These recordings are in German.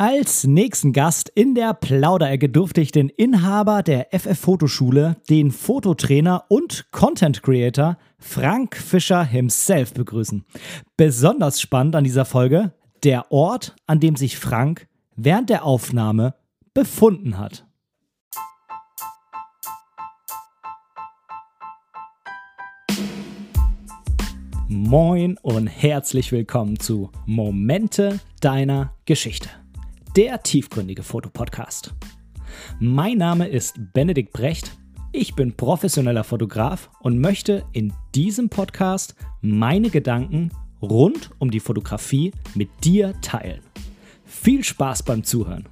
Als nächsten Gast in der Plauderecke durfte ich den Inhaber der FF Fotoschule, den Fototrainer und Content Creator Frank Fischer himself begrüßen. Besonders spannend an dieser Folge der Ort, an dem sich Frank während der Aufnahme befunden hat. Moin und herzlich willkommen zu Momente deiner Geschichte, der tiefgründige Fotopodcast. Mein Name ist Benedikt Brecht, ich bin professioneller Fotograf und möchte in diesem Podcast meine Gedanken rund um die Fotografie mit dir teilen. Viel Spaß beim Zuhören!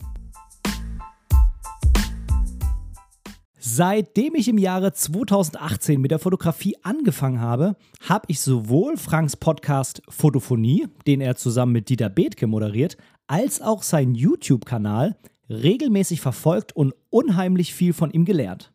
Seitdem ich im Jahre 2018 mit der Fotografie angefangen habe, habe ich sowohl Franks Podcast Fotophonie, den er zusammen mit Dieter Bethke moderiert, als auch seinen YouTube-Kanal regelmäßig verfolgt und unheimlich viel von ihm gelernt.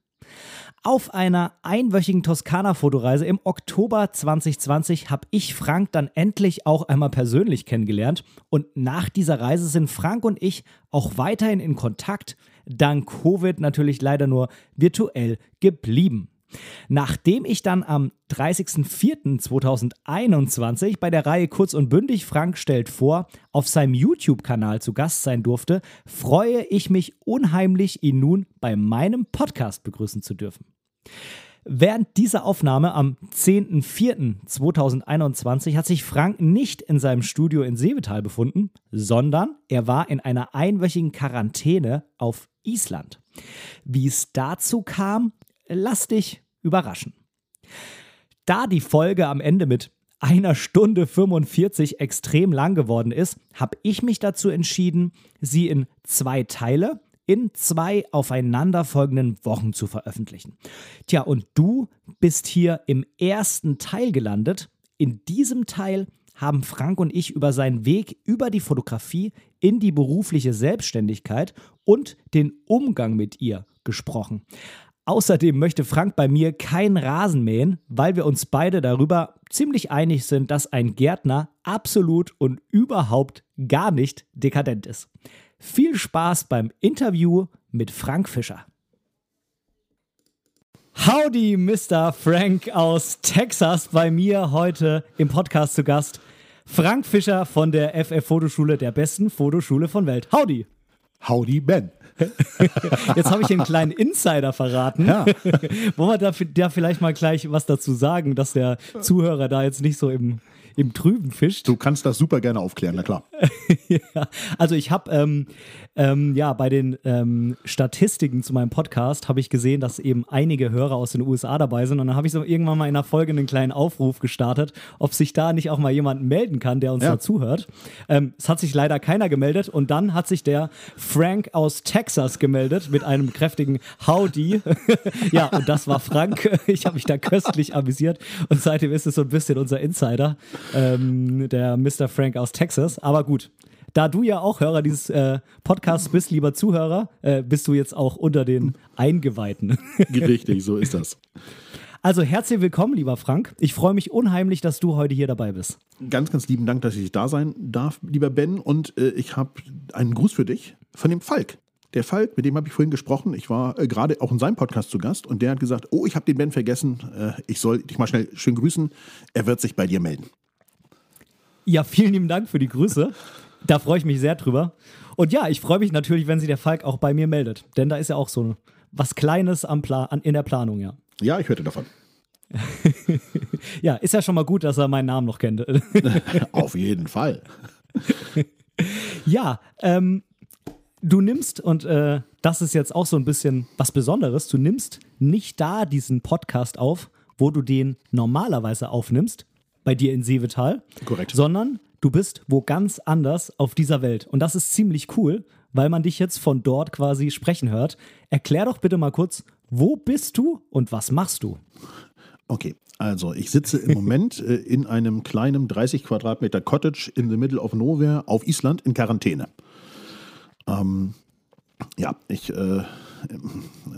Auf einer einwöchigen Toskana-Fotoreise im Oktober 2020 habe ich Frank dann endlich auch einmal persönlich kennengelernt und nach dieser Reise sind Frank und ich auch weiterhin in Kontakt, dank Covid natürlich leider nur virtuell geblieben. Nachdem ich dann am 30.04.2021 bei der Reihe Kurz und Bündig Frank stellt vor auf seinem YouTube-Kanal zu Gast sein durfte, freue ich mich unheimlich, ihn nun bei meinem Podcast begrüßen zu dürfen. Während dieser Aufnahme am 10.04.2021 hat sich Frank nicht in seinem Studio in Seevetal befunden, sondern er war in einer einwöchigen Quarantäne auf Island. Wie es dazu kam, lass dich überraschen. Da die Folge am Ende mit einer Stunde 45 extrem lang geworden ist, habe ich mich dazu entschieden, sie in zwei Teile in zwei aufeinanderfolgenden Wochen zu veröffentlichen. Tja, und du bist hier im ersten Teil gelandet. In diesem Teil haben Frank und ich über seinen Weg über die Fotografie in die berufliche Selbstständigkeit und den Umgang mit ihr gesprochen. Außerdem möchte Frank bei mir kein Rasen mähen, weil wir uns beide darüber ziemlich einig sind, dass ein Gärtner absolut und überhaupt gar nicht dekadent ist. Viel Spaß beim Interview mit Frank Fischer. Howdy, Mr. Frank aus Texas, bei mir heute im Podcast zu Gast. Frank Fischer von der FF Fotoschule, der besten Fotoschule von Welt. Howdy. Howdy, Ben. Jetzt habe ich einen kleinen Insider verraten. Ja. Wollen wir da, da, vielleicht mal gleich was dazu sagen, dass der Zuhörer da jetzt nicht so im, im Trüben fischt. Du kannst das super gerne aufklären, na klar. ja, also ich habe ähm, ähm, ja bei den ähm, Statistiken zu meinem Podcast habe ich gesehen, dass eben einige Hörer aus den USA dabei sind und dann habe ich so irgendwann mal in einer Folge einen kleinen Aufruf gestartet, ob sich da nicht auch mal jemand melden kann, der uns ja. da zuhört. Ähm, es hat sich leider keiner gemeldet und dann hat sich der Frank aus Texas gemeldet mit einem kräftigen Howdy. ja, und das war Frank. Ich habe mich da köstlich amüsiert und seitdem ist es so ein bisschen unser Insider ähm, der Mr. Frank aus Texas. Aber gut, da du ja auch Hörer dieses äh, Podcasts bist, lieber Zuhörer, äh, bist du jetzt auch unter den Eingeweihten. Richtig, so ist das. Also herzlich willkommen, lieber Frank. Ich freue mich unheimlich, dass du heute hier dabei bist. Ganz, ganz lieben Dank, dass ich da sein darf, lieber Ben. Und äh, ich habe einen Gruß für dich von dem Falk. Der Falk, mit dem habe ich vorhin gesprochen. Ich war äh, gerade auch in seinem Podcast zu Gast und der hat gesagt: Oh, ich habe den Ben vergessen. Äh, ich soll dich mal schnell schön grüßen. Er wird sich bei dir melden. Ja, vielen lieben Dank für die Grüße. Da freue ich mich sehr drüber. Und ja, ich freue mich natürlich, wenn sich der Falk auch bei mir meldet. Denn da ist ja auch so was Kleines am Pla an, in der Planung, ja. Ja, ich hörte davon. ja, ist ja schon mal gut, dass er meinen Namen noch kennt. Auf jeden Fall. ja, ähm, du nimmst, und äh, das ist jetzt auch so ein bisschen was Besonderes, du nimmst nicht da diesen Podcast auf, wo du den normalerweise aufnimmst, bei dir in Seevetal. Korrekt. Sondern du bist wo ganz anders auf dieser Welt. Und das ist ziemlich cool, weil man dich jetzt von dort quasi sprechen hört. Erklär doch bitte mal kurz, wo bist du und was machst du? Okay, also ich sitze im Moment äh, in einem kleinen 30 Quadratmeter Cottage in the middle of nowhere auf Island in Quarantäne. Ähm, ja, ich äh,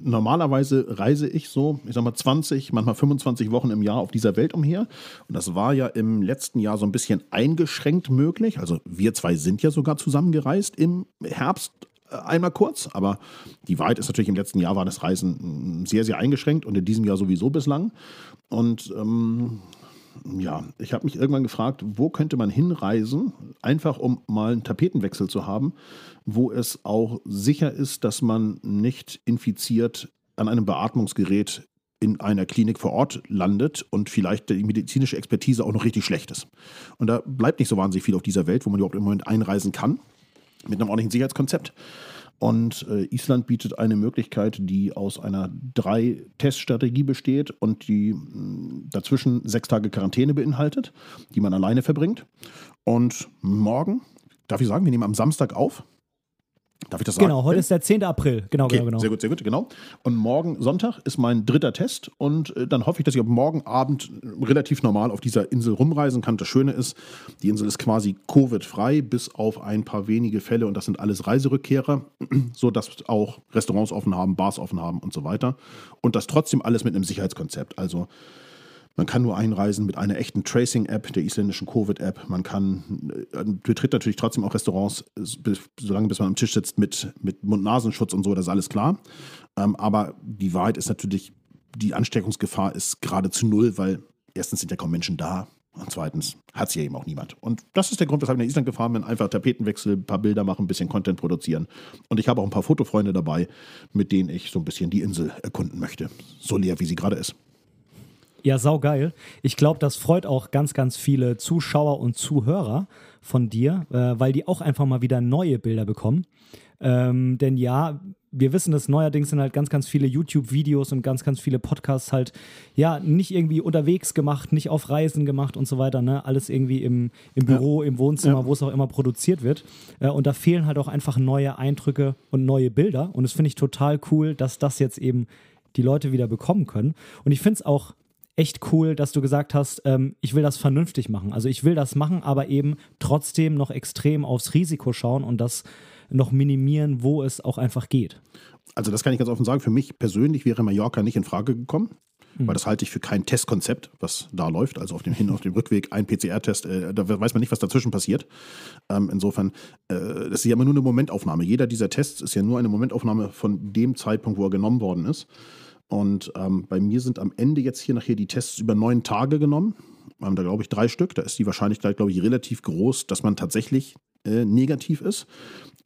normalerweise reise ich so, ich sag mal 20, manchmal 25 Wochen im Jahr auf dieser Welt umher. Und das war ja im letzten Jahr so ein bisschen eingeschränkt möglich. Also wir zwei sind ja sogar zusammengereist im Herbst äh, einmal kurz, aber die Wahrheit ist natürlich, im letzten Jahr war das Reisen mm, sehr, sehr eingeschränkt und in diesem Jahr sowieso bislang. Und ähm, ja, ich habe mich irgendwann gefragt, wo könnte man hinreisen, einfach um mal einen Tapetenwechsel zu haben, wo es auch sicher ist, dass man nicht infiziert an einem Beatmungsgerät in einer Klinik vor Ort landet und vielleicht die medizinische Expertise auch noch richtig schlecht ist. Und da bleibt nicht so wahnsinnig viel auf dieser Welt, wo man überhaupt im Moment einreisen kann, mit einem ordentlichen Sicherheitskonzept. Und äh, Island bietet eine Möglichkeit, die aus einer Drei-Test-Strategie besteht und die mh, mm, dazwischen sechs Tage Quarantäne beinhaltet, die man alleine verbringt. Und morgen, darf ich sagen, wir nehmen am Samstag auf. Darf ich das sagen? Genau, heute ist der 10. April. Genau, Okay, genau, genau. Sehr gut, sehr gut, genau. Und morgen Sonntag ist mein dritter Test und äh, dann hoffe ich, dass ich ab morgen Abend relativ normal auf dieser Insel rumreisen kann. Das Schöne ist, die Insel ist quasi Covid-frei, bis auf ein paar wenige Fälle und das sind alles Reiserückkehrer, sodass auch Restaurants offen haben, Bars offen haben und so weiter. Und das trotzdem alles mit einem Sicherheitskonzept. Also man kann nur einreisen mit einer echten Tracing-App, der isländischen Covid-App. Man kann, äh, betritt natürlich trotzdem auch Restaurants, äh, solange bis man am Tisch sitzt, mit, mit Mund-Nasenschutz und so, das ist alles klar. Ähm, aber die Wahrheit ist natürlich, die Ansteckungsgefahr ist geradezu null, weil erstens sind ja kaum Menschen da und zweitens hat es ja eben auch niemand. Und das ist der Grund, weshalb ich nach Island gefahren bin. Einfach Tapetenwechsel, ein paar Bilder machen, ein bisschen Content produzieren. Und ich habe auch ein paar Fotofreunde dabei, mit denen ich so ein bisschen die Insel erkunden möchte. So leer, wie sie gerade ist. Ja, saugeil. Ich glaube, das freut auch ganz, ganz viele Zuschauer und Zuhörer von dir, äh, weil die auch einfach mal wieder neue Bilder bekommen. Ähm, denn ja, wir wissen das neuerdings sind halt ganz, ganz viele YouTube-Videos und ganz, ganz viele Podcasts halt, ja, nicht irgendwie unterwegs gemacht, nicht auf Reisen gemacht und so weiter, ne? Alles irgendwie im, im Büro, im Wohnzimmer, Ja. wo es auch immer produziert wird. Äh, und da fehlen halt auch einfach neue Eindrücke und neue Bilder. Und das finde ich total cool, dass das jetzt eben die Leute wieder bekommen können. Und ich finde es auch echt cool, dass du gesagt hast, ähm, ich will das vernünftig machen. Also ich will das machen, aber eben trotzdem noch extrem aufs Risiko schauen und das noch minimieren, wo es auch einfach geht. Also das kann ich ganz offen sagen, für mich persönlich wäre Mallorca nicht in Frage gekommen, weil das halte ich für kein Testkonzept, was da läuft. Also auf dem Hin- und auf dem Rückweg ein PCR-Test, äh, da weiß man nicht, was dazwischen passiert. Ähm, insofern, äh, das ist ja immer nur eine Momentaufnahme. Jeder dieser Tests ist ja nur eine Momentaufnahme von dem Zeitpunkt, wo er genommen worden ist. Und ähm, bei mir sind am Ende jetzt hier nachher die Tests über neun Tage genommen. Ähm, da glaube ich drei Stück. Da ist die Wahrscheinlichkeit, glaube ich, relativ groß, dass man tatsächlich äh, negativ ist.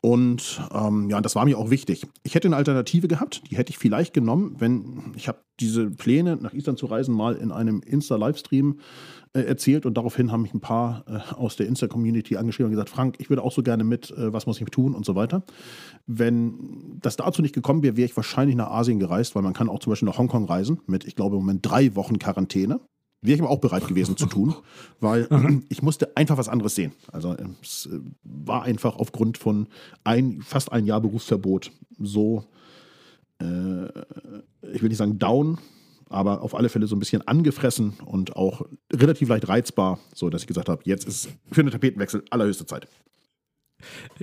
Und ähm, ja, das war mir auch wichtig. Ich hätte eine Alternative gehabt, die hätte ich vielleicht genommen, wenn ich habe diese Pläne, nach Island zu reisen, mal in einem Insta-Livestream äh, erzählt und daraufhin haben mich ein paar äh, aus der Insta-Community angeschrieben und gesagt, Frank, ich würde auch so gerne mit, äh, was muss ich tun und so weiter. Wenn das dazu nicht gekommen wäre, wäre ich wahrscheinlich nach Asien gereist, weil man kann auch zum Beispiel nach Hongkong reisen mit, ich glaube, im Moment drei Wochen Quarantäne. Wäre ich aber auch bereit gewesen zu tun, weil ich musste einfach was anderes sehen. Also es äh, war einfach aufgrund von ein, fast ein Jahr Berufsverbot so, äh, ich will nicht sagen down, aber auf alle Fälle so ein bisschen angefressen und auch relativ leicht reizbar, so dass ich gesagt habe, jetzt ist für einen Tapetenwechsel allerhöchste Zeit.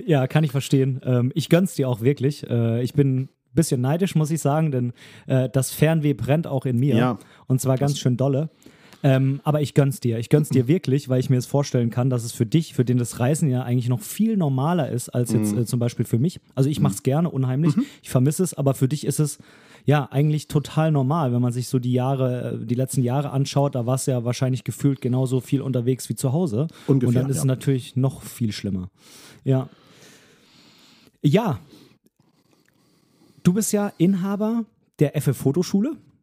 Ja, kann ich verstehen. Ähm, ich gönn's dir auch wirklich. Äh, ich bin ein bisschen neidisch, muss ich sagen, denn äh, das Fernweh brennt auch in mir. Ja. Und zwar ganz schön dolle. Ähm, aber ich gönn's dir. Ich gönn's dir wirklich, weil ich mir es vorstellen kann, dass es für dich, für den das Reisen ja eigentlich noch viel normaler ist als jetzt äh, zum Beispiel für mich. Also ich mach's gerne, unheimlich. Ich vermisse es, aber für dich ist es ja eigentlich total normal, wenn man sich so die Jahre, äh, die letzten Jahre anschaut. Da warst du ja wahrscheinlich gefühlt genauso viel unterwegs wie zu Hause. Ungefähr, Und dann ist ja. es natürlich noch viel schlimmer. Ja. Ja. Du bist ja Inhaber der FF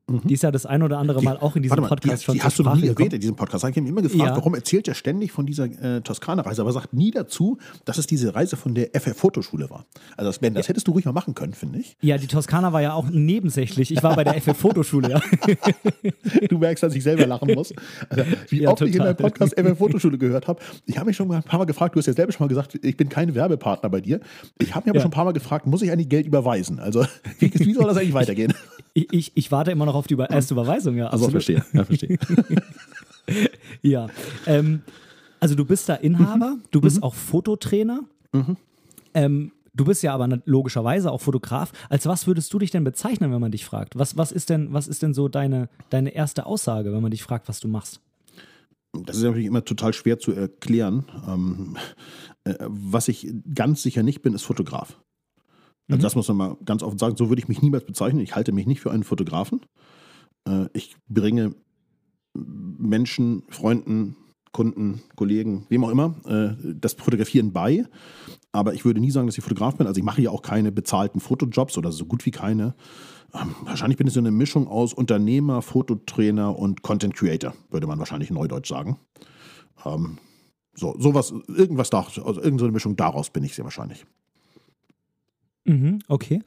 Fotoschule. Die ist ja das ein oder andere Mal auch in diesem Mhm. Mal, Podcast die, schon die zur hast du noch Sprache nie gekommen. erwähnt in diesem Podcast. Ich habe mich immer gefragt, Ja. warum erzählt er ständig von dieser äh, Toskana-Reise, aber sagt nie dazu, dass es diese Reise von der FF-Fotoschule war. Also das, Ben, das hättest du ruhig mal machen können, finde ich. Ja, die Toskana war ja auch nebensächlich. Ich war bei der FF Fotoschule, ja. Du merkst, dass ich selber lachen muss. Also, wie Ja, oft ich in total. deinem Podcast FF-Fotoschule gehört habe. Ich habe mich schon ein paar Mal gefragt, du hast ja selber schon mal gesagt, ich bin kein Werbepartner bei dir. Ich habe mich aber Ja. schon ein paar Mal gefragt, muss ich eigentlich Geld überweisen? Also wie, wie soll das eigentlich weitergehen? Ich, ich, ich warte immer noch auf die über erste Überweisung, ja. Also verstehe. Ja, verstehe. Ja. Ähm, also du bist da Inhaber, du bist auch Fototrainer. Ähm, Du bist ja aber logischerweise auch Fotograf. Als was würdest du dich denn bezeichnen, wenn man dich fragt? Was, was, ist, denn, was ist denn so deine, deine erste Aussage, wenn man dich fragt, was du machst? Das ist natürlich immer total schwer zu erklären. Ähm, äh, was ich ganz sicher nicht bin, ist Fotograf. Also mhm. Das muss man mal ganz offen sagen. So würde ich mich niemals bezeichnen. Ich halte mich nicht für einen Fotografen. Äh, ich bringe Menschen, Freunden, Kunden, Kollegen, wem auch immer, äh, das Fotografieren bei. Aber ich würde nie sagen, dass ich Fotograf bin. Also ich mache ja auch keine bezahlten Fotojobs oder so gut wie keine. Ähm, wahrscheinlich bin ich so eine Mischung aus Unternehmer, Fototrainer und Content Creator, würde man wahrscheinlich neudeutsch sagen. Ähm, so, sowas, irgendwas da, also irgendeine Mischung daraus bin ich sehr wahrscheinlich. Mhm, okay.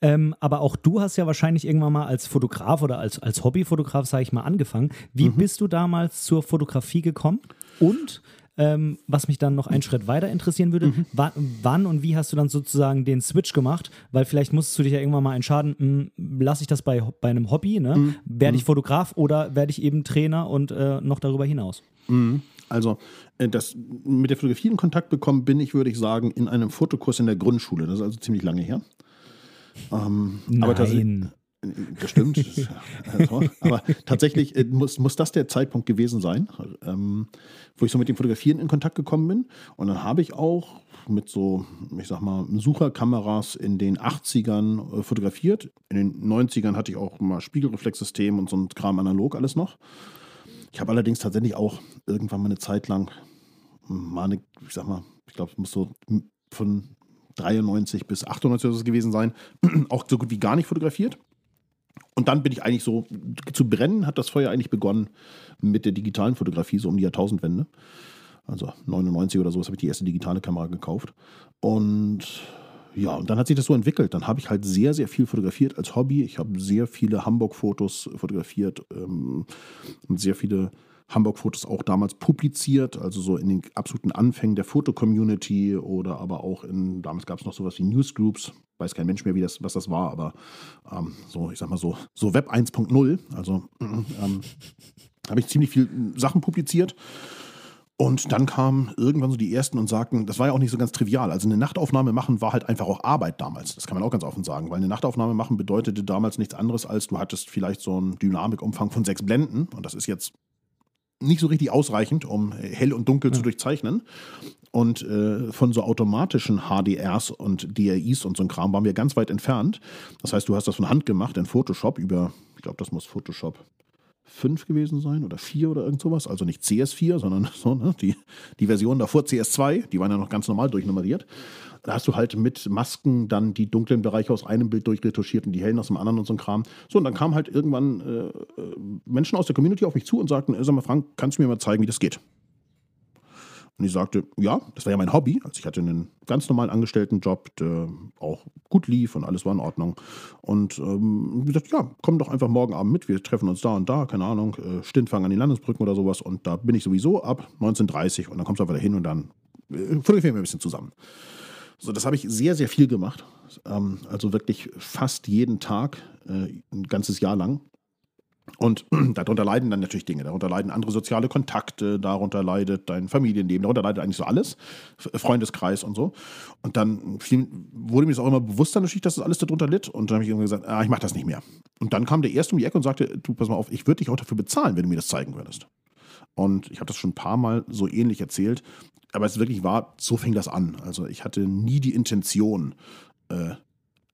Ähm, aber auch du hast ja wahrscheinlich irgendwann mal als Fotograf oder als, als Hobbyfotograf, sage ich mal, angefangen. Wie mhm. bist du damals zur Fotografie gekommen? Und ähm, was mich dann noch einen Schritt weiter interessieren würde, mhm. wann und wie hast du dann sozusagen den Switch gemacht? Weil vielleicht musstest du dich ja irgendwann mal entscheiden, hm, lasse ich das bei, bei einem Hobby, ne? Mhm. werde ich mhm. Fotograf oder werde ich eben Trainer und äh, noch darüber hinaus? Also äh, das, mit der Fotografie in Kontakt bekommen bin ich, würde ich sagen, in einem Fotokurs in der Grundschule. Das ist also ziemlich lange her. Ähm, Nein. Aber das, das stimmt. also, aber tatsächlich äh, muss, muss das der Zeitpunkt gewesen sein, ähm, wo ich so mit dem Fotografieren in Kontakt gekommen bin. Und dann habe ich auch mit so, ich sag mal, Sucherkameras in den 80ern äh, fotografiert. In den 90ern hatte ich auch mal Spiegelreflexsystem und so ein Kram analog alles noch. Ich habe allerdings tatsächlich auch irgendwann mal eine Zeit lang mal ich sag mal, ich glaube, es muss so von 93 bis 98 oder so gewesen sein, auch so gut wie gar nicht fotografiert. Und dann bin ich eigentlich so, zu brennen hat das Feuer eigentlich begonnen mit der digitalen Fotografie, so um die Jahrtausendwende. Also 99 oder so habe ich die erste digitale Kamera gekauft. Und ja, und dann hat sich das so entwickelt. Dann habe ich halt sehr, sehr viel fotografiert als Hobby. Ich habe sehr viele Hamburg-Fotos fotografiert ähm, und sehr viele Hamburg-Fotos auch damals publiziert, also so in den absoluten Anfängen der Foto-Community oder aber auch in, damals gab es noch sowas wie Newsgroups, weiß kein Mensch mehr, wie das, was das war, aber ähm, so, ich sag mal so, so Web 1.0, also ähm, habe ich ziemlich viel Sachen publiziert und dann kamen irgendwann so die ersten und sagten, das war ja auch nicht so ganz trivial. Also eine Nachtaufnahme machen war halt einfach auch Arbeit damals. Das kann man auch ganz offen sagen, weil eine Nachtaufnahme machen bedeutete damals nichts anderes als du hattest vielleicht so einen Dynamikumfang von sechs Blenden und das ist jetzt nicht so richtig ausreichend, um hell und dunkel ja. zu durchzeichnen. Und äh, von so automatischen HDRs und DRIs und so ein Kram waren wir ganz weit entfernt. Das heißt, du hast das von Hand gemacht in Photoshop über, ich glaube, das muss Photoshop 5 gewesen sein oder 4 oder irgend sowas. Also nicht CS4, sondern so, ne? die, die Version davor CS2, die waren ja noch ganz normal durchnummeriert. Da hast du halt mit Masken dann die dunklen Bereiche aus einem Bild durchretuschiert und die hellen aus dem anderen und so ein Kram. So, und dann kamen halt irgendwann äh, äh Menschen aus der Community auf mich zu und sagten, sag mal, Frank, kannst du mir mal zeigen, wie das geht? Und ich sagte, ja, das war ja mein Hobby. Also ich hatte einen ganz normalen Angestelltenjob, der auch gut lief und alles war in Ordnung. Und ähm, gesagt, ja, komm doch einfach morgen Abend mit, wir treffen uns da und da, keine Ahnung, äh, Stintfang an den Landesbrücken oder sowas. Und da bin ich sowieso ab 19.30 und dann kommst du einfach dahin und dann äh, fotografieren wir ein bisschen zusammen. So, das habe ich sehr, sehr viel gemacht. Ähm, also wirklich fast jeden Tag, äh, ein ganzes Jahr lang. Und darunter leiden dann natürlich Dinge. Darunter leiden andere soziale Kontakte, darunter leidet dein Familienleben, darunter leidet eigentlich so alles, Freundeskreis und so. Und dann wurde mir das auch immer bewusster natürlich, dass das alles darunter litt. Und dann habe ich irgendwann gesagt, ah, ich mache das nicht mehr. Und dann kam der Erste um die Ecke und sagte, du, pass mal auf, ich würde dich auch dafür bezahlen, wenn du mir das zeigen würdest. Und ich habe das schon ein paar Mal so ähnlich erzählt. Aber es wirklich war, so fing das an. Also ich hatte nie die Intention, äh,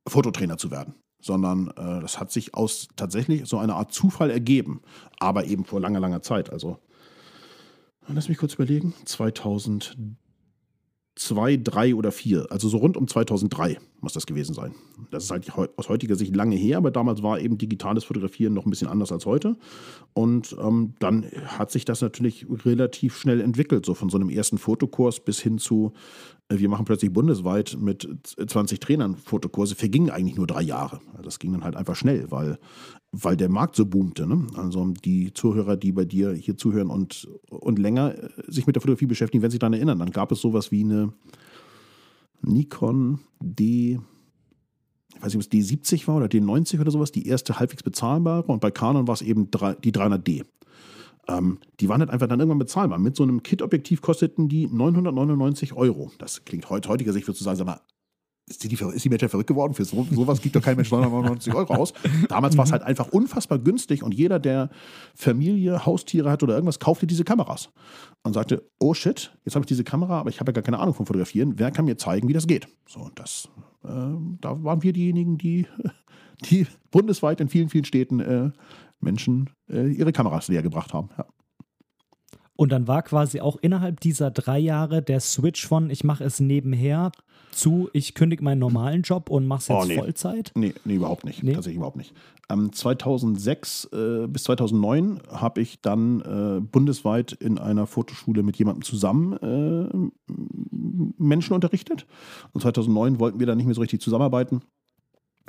Fototrainer zu werden sondern äh, das hat sich aus tatsächlich so einer Art Zufall ergeben, aber eben vor langer, langer Zeit. Also, lass mich kurz überlegen, 2000 zwei, drei oder vier. Also so rund um 2003 muss das gewesen sein. Das ist halt aus heutiger Sicht lange her, aber damals war eben digitales Fotografieren noch ein bisschen anders als heute. Und ähm, dann hat sich das natürlich relativ schnell entwickelt, so von so einem ersten Fotokurs bis hin zu, wir machen plötzlich bundesweit mit 20 Trainern Fotokurse, vergingen eigentlich nur drei Jahre. Also das ging dann halt einfach schnell, weil weil der Markt so boomte. Ne? Also die Zuhörer, die bei dir hier zuhören und, und länger äh, sich mit der Fotografie beschäftigen, werden sich daran erinnern. Dann gab es sowas wie eine Nikon D, ich weiß nicht, ob es D70 war oder D90 oder sowas, die erste halbwegs bezahlbare. Und bei Canon war es eben die 300D. Ähm, die waren halt einfach dann irgendwann bezahlbar. Mit so einem Kit-Objektiv kosteten die 999 Euro. Das klingt heute, heutiger Sicht, würde ich sagen, sag mal, ist die, ist die Menschheit verrückt geworden? Für so, sowas gibt doch kein Mensch 99 Euro aus. Damals war es halt einfach unfassbar günstig und jeder, der Familie, Haustiere hat oder irgendwas, kaufte diese Kameras und sagte, oh shit, jetzt habe ich diese Kamera, aber ich habe ja gar keine Ahnung vom Fotografieren. Wer kann mir zeigen, wie das geht? So, und das, äh, da waren wir diejenigen, die, die bundesweit in vielen, vielen Städten äh, Menschen äh, ihre Kameras leer gebracht haben. Ja. Und dann war quasi auch innerhalb dieser drei Jahre der Switch von ich mache es nebenher zu ich kündige meinen normalen Job und mache es jetzt oh, nee. Vollzeit? Nee, nee, überhaupt nicht. Nee? Tatsächlich überhaupt nicht. Ähm, 2006 äh, bis 2009 habe ich dann äh, bundesweit in einer Fotoschule mit jemandem zusammen äh, Menschen unterrichtet. Und 2009 wollten wir dann nicht mehr so richtig zusammenarbeiten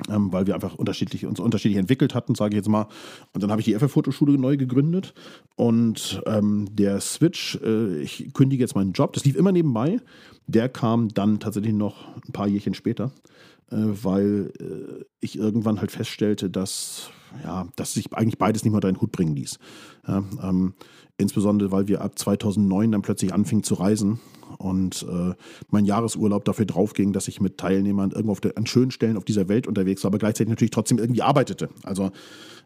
ähm, weil wir einfach unterschiedlich, uns unterschiedlich entwickelt hatten, sage ich jetzt mal. Und dann habe ich die FF-Fotoschule neu gegründet. Und ähm, der Switch, äh, ich kündige jetzt meinen Job, das lief immer nebenbei, der kam dann tatsächlich noch ein paar Jährchen später, weil äh, ich irgendwann halt feststellte, dass, ja, dass sich eigentlich beides nicht mehr unter einen Hut bringen ließ. Ja, ähm, insbesondere, weil wir ab 2009 dann plötzlich anfingen zu reisen und äh, mein Jahresurlaub dafür draufging, dass ich mit Teilnehmern irgendwo der, an schönen Stellen auf dieser Welt unterwegs war, aber gleichzeitig natürlich trotzdem irgendwie arbeitete. Also,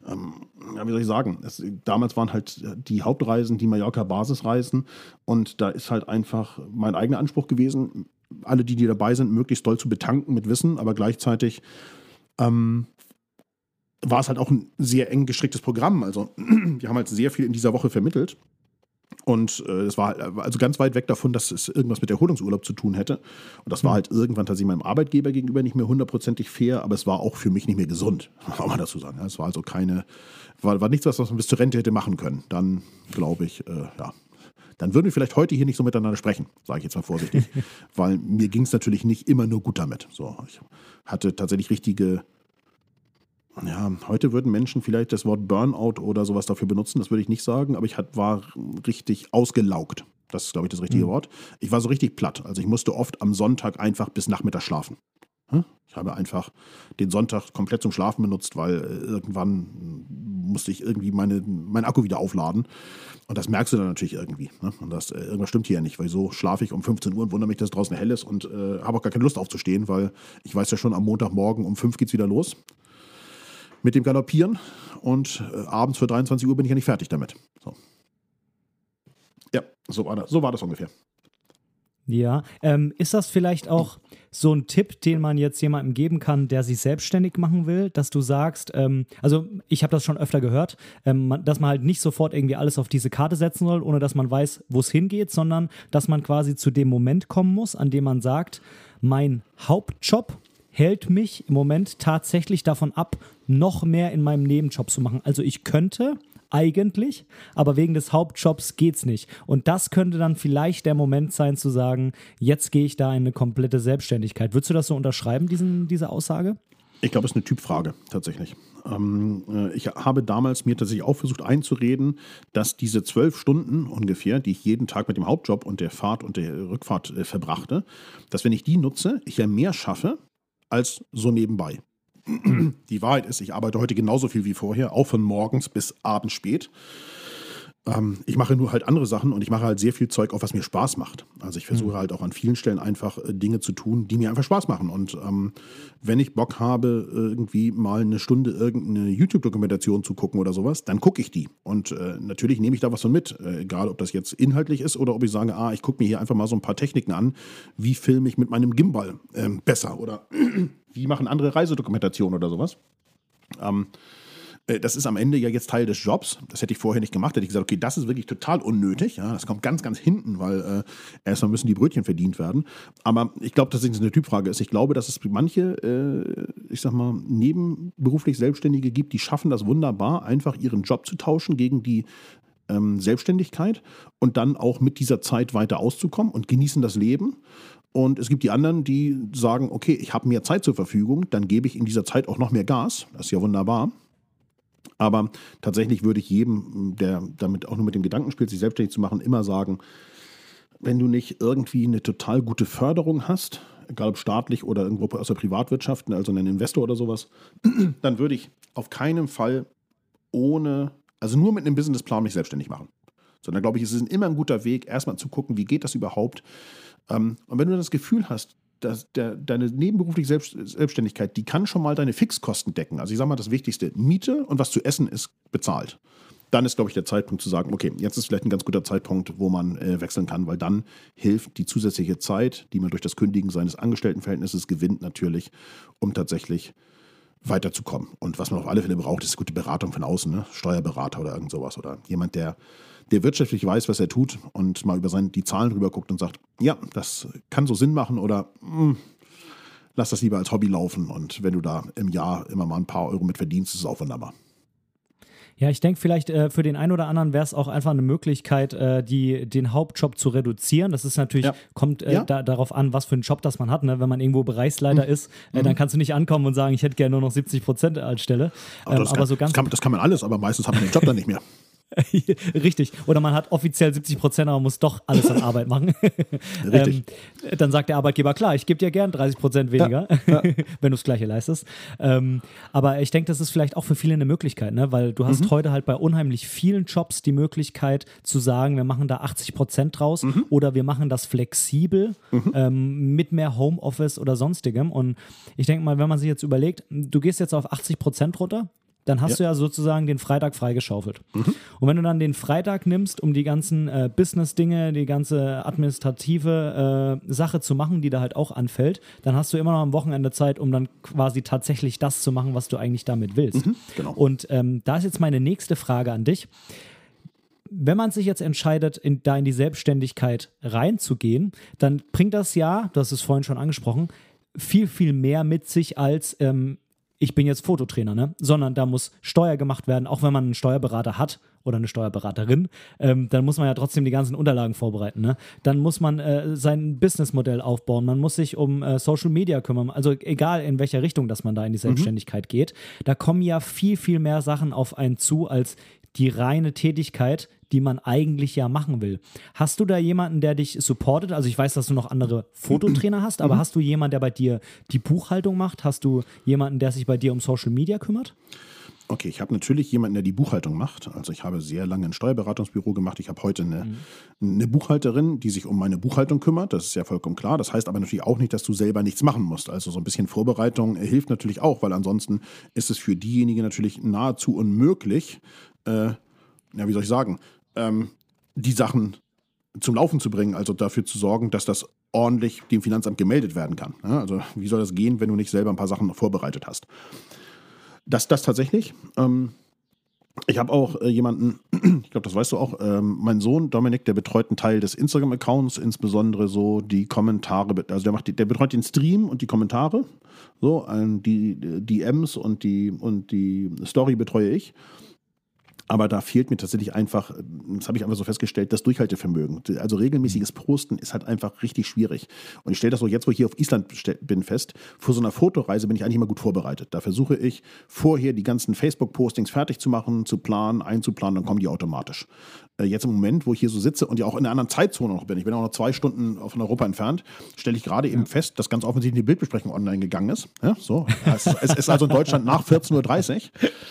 ähm, ja, wie soll ich sagen, es, damals waren halt die Hauptreisen die Mallorca-Basisreisen und da ist halt einfach mein eigener Anspruch gewesen, alle, die, die dabei sind, möglichst doll zu betanken mit Wissen, aber gleichzeitig ähm, war es halt auch ein sehr eng gestricktes Programm. Also wir haben halt sehr viel in dieser Woche vermittelt. Und äh, es war also ganz weit weg davon, dass es irgendwas mit Erholungsurlaub zu tun hätte. Und das war mhm. halt irgendwann tatsächlich meinem Arbeitgeber gegenüber nicht mehr hundertprozentig fair, aber es war auch für mich nicht mehr gesund, kann man dazu sagen. Es war also keine, war, war nichts, was man bis zur Rente hätte machen können. Dann glaube ich, äh, ja, dann würden wir vielleicht heute hier nicht so miteinander sprechen, sage ich jetzt mal vorsichtig. Weil mir ging es natürlich nicht immer nur gut damit. So, ich hatte tatsächlich richtige ja, heute würden Menschen vielleicht das Wort Burnout oder sowas dafür benutzen, das würde ich nicht sagen, aber ich hat, war richtig ausgelaugt. Das ist, glaube ich, das richtige mhm. Wort. Ich war so richtig platt. Also ich musste oft am Sonntag einfach bis Nachmittag schlafen. Hm? Ich habe einfach den Sonntag komplett zum Schlafen benutzt, weil äh, irgendwann musste ich irgendwie meine, meinen Akku wieder aufladen. Und das merkst du dann natürlich irgendwie. Ne? Und das, äh, irgendwas stimmt hier ja nicht, weil so schlafe ich um 15 Uhr und wundere mich, dass es draußen hell ist und äh, habe auch gar keine Lust aufzustehen, weil ich weiß ja schon, am Montagmorgen um 5 geht es wieder los mit dem Galoppieren und äh, abends für 23 Uhr bin ich ja nicht fertig damit. So. Ja, so war das, so war das ungefähr. Ja, ähm, ist das vielleicht auch so ein Tipp, den man jetzt jemandem geben kann, der sich selbstständig machen will, dass du sagst, ähm, also ich habe das schon öfter gehört, ähm, man, dass man halt nicht sofort irgendwie alles auf diese Karte setzen soll, ohne dass man weiß, wo es hingeht, sondern dass man quasi zu dem Moment kommen muss, an dem man sagt, mein Hauptjob hält mich im Moment tatsächlich davon ab, noch mehr in meinem Nebenjob zu machen. Also ich könnte eigentlich, aber wegen des Hauptjobs geht's nicht. Und das könnte dann vielleicht der Moment sein zu sagen, jetzt gehe ich da in eine komplette Selbstständigkeit. Würdest du das so unterschreiben, diesen, diese Aussage? Ich glaube, es ist eine Typfrage tatsächlich. Ähm, äh, ich habe damals mir tatsächlich auch versucht einzureden, dass diese zwölf Stunden ungefähr, die ich jeden Tag mit dem Hauptjob und der Fahrt und der Rückfahrt äh, verbrachte, dass wenn ich die nutze, ich ja mehr schaffe, als so nebenbei. Die Wahrheit ist, ich arbeite heute genauso viel wie vorher, auch von morgens bis abends spät. Ähm, ich mache nur halt andere Sachen und ich mache halt sehr viel Zeug, auch was mir Spaß macht. Also ich versuche mhm. halt auch an vielen Stellen einfach äh, Dinge zu tun, die mir einfach Spaß machen. Und ähm, wenn ich Bock habe, irgendwie mal eine Stunde irgendeine YouTube-Dokumentation zu gucken oder sowas, dann gucke ich die. Und äh, natürlich nehme ich da was von mit, äh, egal ob das jetzt inhaltlich ist oder ob ich sage, ah, ich gucke mir hier einfach mal so ein paar Techniken an, wie filme ich mit meinem Gimbal ähm, besser oder wie machen andere Reisedokumentationen oder sowas. Ähm, äh, das ist am Ende ja jetzt Teil des Jobs. Das hätte ich vorher nicht gemacht. Hätte ich gesagt, okay, das ist wirklich total unnötig. Ja, das kommt ganz, ganz hinten, weil äh, erstmal müssen die Brötchen verdient werden. Aber ich glaube, dass es eine Typfrage ist. Ich glaube, dass es manche, äh, ich sag mal, nebenberuflich Selbstständige gibt, die schaffen das wunderbar, einfach ihren Job zu tauschen gegen die ähm, Selbstständigkeit und dann auch mit dieser Zeit weiter auszukommen und genießen das Leben. Und es gibt die anderen, die sagen, okay, ich habe mehr Zeit zur Verfügung, dann gebe ich in dieser Zeit auch noch mehr Gas. Das ist ja wunderbar. Aber tatsächlich würde ich jedem, der damit auch nur mit dem Gedanken spielt, sich selbstständig zu machen, immer sagen, wenn du nicht irgendwie eine total gute Förderung hast, egal ob staatlich oder irgendwo aus der Privatwirtschaft, also einen Investor oder sowas, dann würde ich auf keinen Fall ohne, also nur mit einem Businessplan mich selbstständig machen. Sondern glaube ich, es ist immer ein guter Weg, erstmal zu gucken, wie geht das überhaupt. Ähm, und wenn du das Gefühl hast, das, der, deine nebenberufliche Selbst, Selbstständigkeit, die kann schon mal deine Fixkosten decken. Also ich sage mal das Wichtigste, Miete und was zu essen ist bezahlt. Dann ist, glaube ich, der Zeitpunkt zu sagen, okay, jetzt ist vielleicht ein ganz guter Zeitpunkt, wo man äh, wechseln kann, weil dann hilft die zusätzliche Zeit, die man durch das Kündigen seines Angestelltenverhältnisses gewinnt, natürlich, um tatsächlich weiterzukommen. Und was man auf alle Fälle braucht, ist gute Beratung von außen, ne? Steuerberater oder irgend sowas oder jemand, der, der wirtschaftlich weiß, was er tut und mal über seine, die Zahlen drüber guckt und sagt, ja, das kann so Sinn machen oder mh, hm, lass das lieber als Hobby laufen und wenn du da im Jahr immer mal ein paar Euro mit verdienst, ist es auch wunderbar. Ja, ich denke vielleicht äh, für den einen oder anderen wäre es auch einfach eine Möglichkeit, äh, die, den Hauptjob zu reduzieren. Das ist natürlich, ja. kommt äh, ja. da, darauf an, was für einen Job das man hat. Ne? Wenn man irgendwo Bereichsleiter mhm. ist, äh, dann mhm. kannst du nicht ankommen und sagen, ich hätte gerne nur noch 70 Prozent als Stelle. Aber, ähm, aber kann, so ganz das kann, das kann man alles, aber meistens hat man den Job dann nicht mehr. Richtig. Oder man hat offiziell 70 Prozent, aber muss doch alles an Arbeit machen. Richtig. Ähm, dann sagt der Arbeitgeber, klar, ich gebe dir gern 30 Prozent weniger, ja, ja. wenn du das Gleiche leistest. Ähm, aber ich denke, das ist vielleicht auch für viele eine Möglichkeit, ne? weil du hast mhm. heute halt bei unheimlich vielen Jobs die Möglichkeit zu sagen, wir machen da 80 Prozent draus mhm. oder wir machen das flexibel mhm. ähm, mit mehr Homeoffice oder sonstigem. Und ich denke mal, wenn man sich jetzt überlegt, du gehst jetzt auf 80 Prozent runter, dann hast ja. du ja sozusagen den Freitag freigeschaufelt. Mhm. Und wenn du dann den Freitag nimmst, um die ganzen äh, Business-Dinge, die ganze administrative äh, Sache zu machen, die da halt auch anfällt, dann hast du immer noch am Wochenende Zeit, um dann quasi tatsächlich das zu machen, was du eigentlich damit willst. Mhm, genau. Und ähm, da ist jetzt meine nächste Frage an dich. Wenn man sich jetzt entscheidet, in, da in die Selbstständigkeit reinzugehen, dann bringt das ja, du hast es vorhin schon angesprochen, viel, viel mehr mit sich als ähm, ich bin jetzt Fototrainer, ne? sondern da muss Steuer gemacht werden, auch wenn man einen Steuerberater hat oder eine Steuerberaterin, ähm, dann muss man ja trotzdem die ganzen Unterlagen vorbereiten. Ne? Dann muss man äh, sein Businessmodell aufbauen, man muss sich um äh, Social Media kümmern, also egal in welcher Richtung, dass man da in die mhm. Selbstständigkeit mhm. geht, da kommen ja viel, viel mehr Sachen auf einen zu, als die reine Tätigkeit, die man eigentlich ja machen will. Hast du da jemanden, der dich supportet? Also ich weiß, dass du noch andere Fototrainer hast, aber mhm. hast du jemanden, der bei dir die Buchhaltung macht? Hast du jemanden, der sich bei dir um Social Media kümmert? Okay, ich habe natürlich jemanden, der die Buchhaltung macht. Also ich habe sehr lange ein Steuerberatungsbüro gemacht. Ich habe heute eine, mhm. eine, Buchhalterin, die sich um meine Buchhaltung kümmert. Das ist ja vollkommen klar. Das heißt aber natürlich auch nicht, dass du selber nichts machen musst. Also so ein bisschen Vorbereitung hilft natürlich auch, weil ansonsten ist es für diejenigen natürlich nahezu unmöglich, äh, ja, wie soll ich sagen, ähm, die Sachen zum Laufen zu bringen, also dafür zu sorgen, dass das ordentlich dem Finanzamt gemeldet werden kann. Ja, also wie soll das gehen, wenn du nicht selber ein paar Sachen vorbereitet hast? Das, das tatsächlich. Ähm, ich habe auch äh, jemanden, ich glaube, das weißt du auch, ähm, mein Sohn Dominik, der betreut einen Teil des Instagram-Accounts, insbesondere so die Kommentare, also der macht, der betreut den Stream und die Kommentare, so ähm, die DMs und die und die Story betreue ich. Aber da fehlt mir tatsächlich einfach, das habe ich einfach so festgestellt, das Durchhaltevermögen. Also regelmäßiges Posten ist halt einfach richtig schwierig. Und ich stelle das so jetzt, wo ich hier auf Island bin, fest. Vor so einer Fotoreise bin ich eigentlich immer gut vorbereitet. Da versuche ich vorher die ganzen Facebook-Postings fertig zu machen, zu planen, einzuplanen, dann kommen die automatisch. Äh, jetzt im Moment, wo ich hier so sitze und ja auch in einer anderen Zeitzone noch bin, ich bin auch noch zwei Stunden von Europa entfernt, stelle ich gerade eben fest, dass ganz offensichtlich die Bildbesprechung online gegangen ist. Ja, so. es, es ist also in Deutschland nach 14.30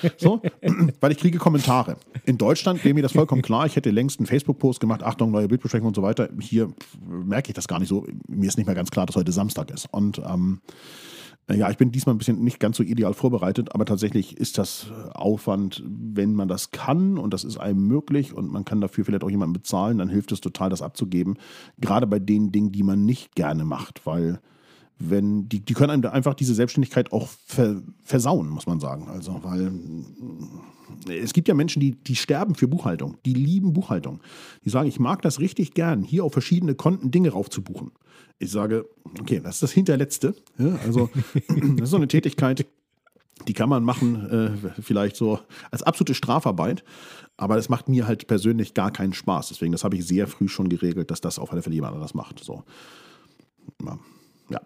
Uhr. So, weil ich kriege Kommentare. In Deutschland wäre mir das vollkommen klar. Ich hätte längst einen Facebook-Post gemacht, Achtung, neue Bildbesprechung und so weiter. Hier merke ich das gar nicht so. Mir ist nicht mehr ganz klar, dass heute Samstag ist. Und ähm, ja, ich bin diesmal ein bisschen nicht ganz so ideal vorbereitet, aber tatsächlich ist das Aufwand, wenn man das kann und das ist einem möglich und man kann dafür vielleicht auch jemanden bezahlen, dann hilft es total, das abzugeben. Gerade bei den Dingen, die man nicht gerne macht, weil wenn die, die können einem einfach diese Selbstständigkeit auch ver, versauen, muss man sagen. Also, weil es gibt ja Menschen, die, die sterben für Buchhaltung, die lieben Buchhaltung. Die sagen, ich mag das richtig gern, hier auf verschiedene Konten Dinge raufzubuchen. Ich sage, okay, das ist das Hinterletzte. Ja, also, das ist so eine Tätigkeit, die kann man machen, äh, vielleicht so als absolute Strafarbeit. Aber das macht mir halt persönlich gar keinen Spaß. Deswegen, das habe ich sehr früh schon geregelt, dass das auf alle Fälle jemand anders macht. So. Ja.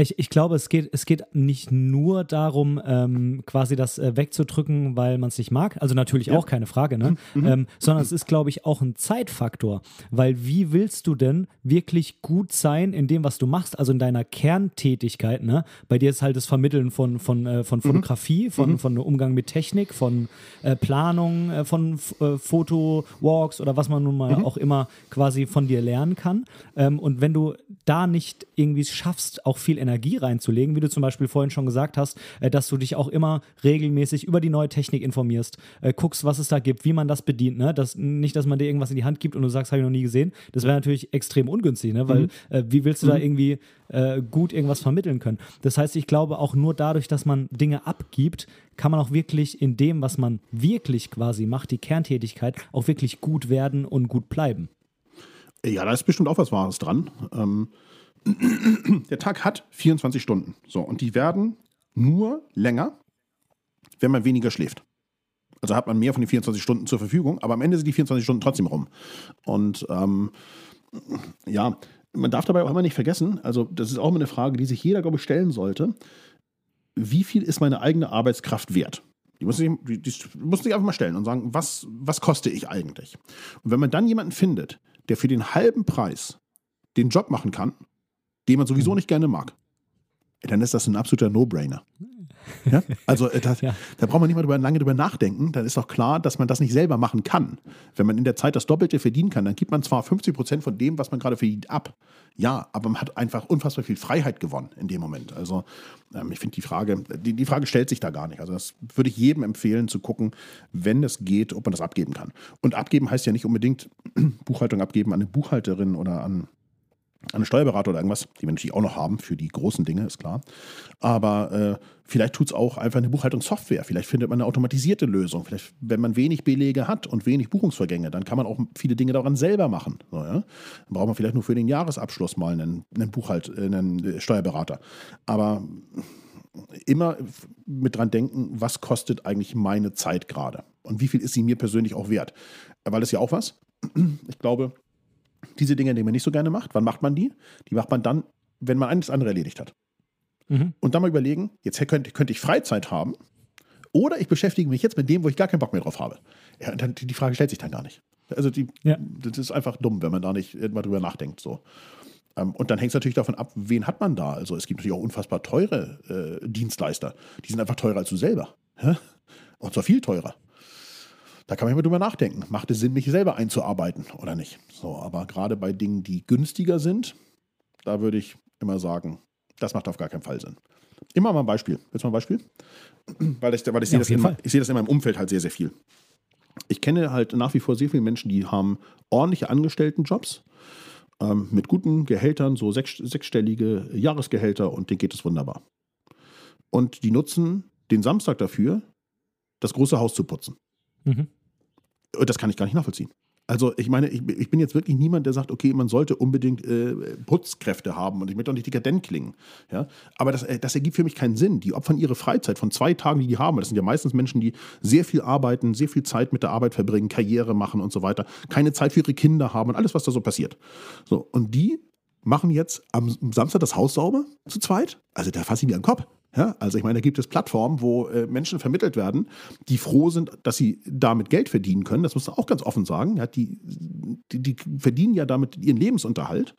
Ich, ich glaube, es geht, es geht nicht nur darum, ähm, quasi das äh, wegzudrücken, weil man es nicht mag. Also natürlich Ja. auch keine Frage, ne? Mhm. Ähm, sondern es ist, glaube ich, auch ein Zeitfaktor. Weil wie willst du denn wirklich gut sein in dem, was du machst, also in deiner Kerntätigkeit, ne? Bei dir ist halt das Vermitteln von, von, äh, von Fotografie, von, von Umgang mit Technik, von äh, Planung, äh, von äh, Fotowalks oder was man nun mal auch immer quasi von dir lernen kann. Ähm, und wenn du da nicht irgendwie es schaffst, auch viel Energie reinzulegen, wie du zum Beispiel vorhin schon gesagt hast, äh, dass du dich auch immer regelmäßig über die neue Technik informierst, äh, guckst, was es da gibt, wie man das bedient, ne? Das, nicht, dass man dir irgendwas in die Hand gibt und du sagst, habe ich noch nie gesehen. Das wäre natürlich extrem ungünstig, ne? Weil äh, wie willst du da irgendwie äh, gut irgendwas vermitteln können? Das heißt, ich glaube auch nur dadurch, dass man Dinge abgibt, kann man auch wirklich in dem, was man wirklich quasi macht, die Kerntätigkeit, auch wirklich gut werden und gut bleiben. Ja, da ist bestimmt auch was Wahres dran. Ähm, der Tag hat 24 Stunden. So, und die werden nur länger, wenn man weniger schläft. Also hat man mehr von den 24 Stunden zur Verfügung, aber am Ende sind die 24 Stunden trotzdem rum. Und ähm, ja, man darf dabei auch immer nicht vergessen, also das ist auch immer eine Frage, die sich jeder, glaube ich, stellen sollte. Wie viel ist meine eigene Arbeitskraft wert? Die muss sich, die, die muss sich einfach mal stellen und sagen, was, was koste ich eigentlich? Und wenn man dann jemanden findet, der für den halben Preis den Job machen kann, den man sowieso nicht gerne mag, dann ist das ein absoluter No-Brainer. Ja? Also äh, das, Ja. da braucht man nicht mal drüber, lange drüber nachdenken. Dann ist doch klar, dass man das nicht selber machen kann. Wenn man in der Zeit das Doppelte verdienen kann, dann gibt man zwar 50 Prozent von dem, was man gerade verdient, ab. Ja, aber man hat einfach unfassbar viel Freiheit gewonnen in dem Moment. Also ähm, ich finde die Frage, die, die Frage stellt sich da gar nicht. Also das würde ich jedem empfehlen zu gucken, wenn es geht, ob man das abgeben kann. Und abgeben heißt ja nicht unbedingt Buchhaltung abgeben an eine Buchhalterin oder an einen Steuerberater oder irgendwas, die wir natürlich auch noch haben für die großen Dinge, ist klar. Aber äh, vielleicht tut es auch einfach eine Buchhaltungssoftware. Vielleicht findet man eine automatisierte Lösung. Vielleicht, wenn man wenig Belege hat und wenig Buchungsvorgänge, dann kann man auch viele Dinge daran selber machen. So, ja? Dann braucht man vielleicht nur für den Jahresabschluss mal einen, einen Buchhalt, äh, einen Steuerberater. Aber immer mit dran denken, was kostet eigentlich meine Zeit gerade? Und wie viel ist sie mir persönlich auch wert? Weil das ja auch was. Ich glaube, diese Dinge, die man nicht so gerne macht, wann macht man die? Die macht man dann, wenn man alles andere erledigt hat. Mhm. Und dann mal überlegen, jetzt könnte, könnte ich Freizeit haben oder ich beschäftige mich jetzt mit dem, wo ich gar keinen Bock mehr drauf habe. Ja, dann, die Frage stellt sich dann gar nicht. Also die, Ja. das ist einfach dumm, wenn man da nicht mal drüber nachdenkt. So. Ähm, Und dann hängt es natürlich davon ab, wen hat man da. Also es gibt natürlich auch unfassbar teure äh, Dienstleister. Die sind einfach teurer als du selber. Ja? Und zwar viel teurer. Da kann man immer drüber nachdenken. Macht es Sinn, mich selber einzuarbeiten oder nicht? So, aber gerade bei Dingen, die günstiger sind, da würde ich immer sagen, das macht auf gar keinen Fall Sinn. Immer mal ein Beispiel. Willst du mal ein Beispiel? Weil ich, weil ich, sehe Ja, auf das in, ich sehe das in meinem Umfeld halt sehr, sehr viel. Ich kenne halt nach wie vor sehr viele Menschen, die haben ordentliche Angestelltenjobs ähm, mit guten Gehältern, so sechs, sechsstellige Jahresgehälter und denen geht es wunderbar. Und die nutzen den Samstag dafür, das große Haus zu putzen. Mhm. Das kann ich gar nicht nachvollziehen. Also ich meine, ich, ich bin jetzt wirklich niemand, der sagt, okay, man sollte unbedingt äh, Putzkräfte haben und ich möchte auch nicht dekadent klingen. Ja? Aber das, äh, das ergibt für mich keinen Sinn. Die opfern ihre Freizeit von zwei Tagen, die die haben. Das sind ja meistens Menschen, die sehr viel arbeiten, sehr viel Zeit mit der Arbeit verbringen, Karriere machen und so weiter, keine Zeit für ihre Kinder haben und alles, was da so passiert. So, und die machen jetzt am Samstag das Haus sauber zu zweit. Also da fasse ich mir an den Kopf. Ja, also ich meine, da gibt es Plattformen, wo äh, Menschen vermittelt werden, die froh sind, dass sie damit Geld verdienen können. Das muss man auch ganz offen sagen. Ja, die, die, die verdienen ja damit ihren Lebensunterhalt.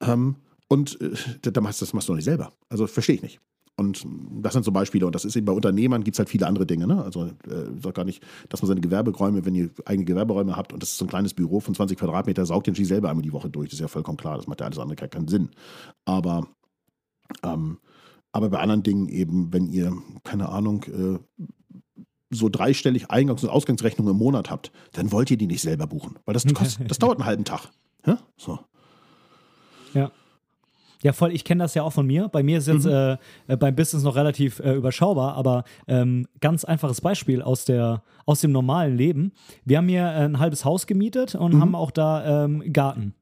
Ähm, und äh, das machst du doch nicht selber. Also verstehe ich nicht. Und das sind so Beispiele. Und das ist eben bei Unternehmern gibt es halt viele andere Dinge. Ne? Also äh, sag gar nicht, dass man seine Gewerberäume, wenn ihr eigene Gewerberäume habt und das ist so ein kleines Büro von 20 Quadratmeter, saugt den Ski selber einmal die Woche durch. Das ist ja vollkommen klar. Das macht ja alles andere keinen Sinn. Aber ähm, aber bei anderen Dingen eben, wenn ihr, keine Ahnung, äh, so dreistellig Eingangs- und Ausgangsrechnungen im Monat habt, dann wollt ihr die nicht selber buchen. Weil das, kostet, das dauert einen halben Tag. Ja? So. Ja. Ja, voll. Ich kenne das ja auch von mir. Bei mir ist jetzt äh, äh, beim Business noch relativ äh, überschaubar, aber ähm, ganz einfaches Beispiel aus, der, aus dem normalen Leben. Wir haben hier ein halbes Haus gemietet und haben auch da ähm, Garten.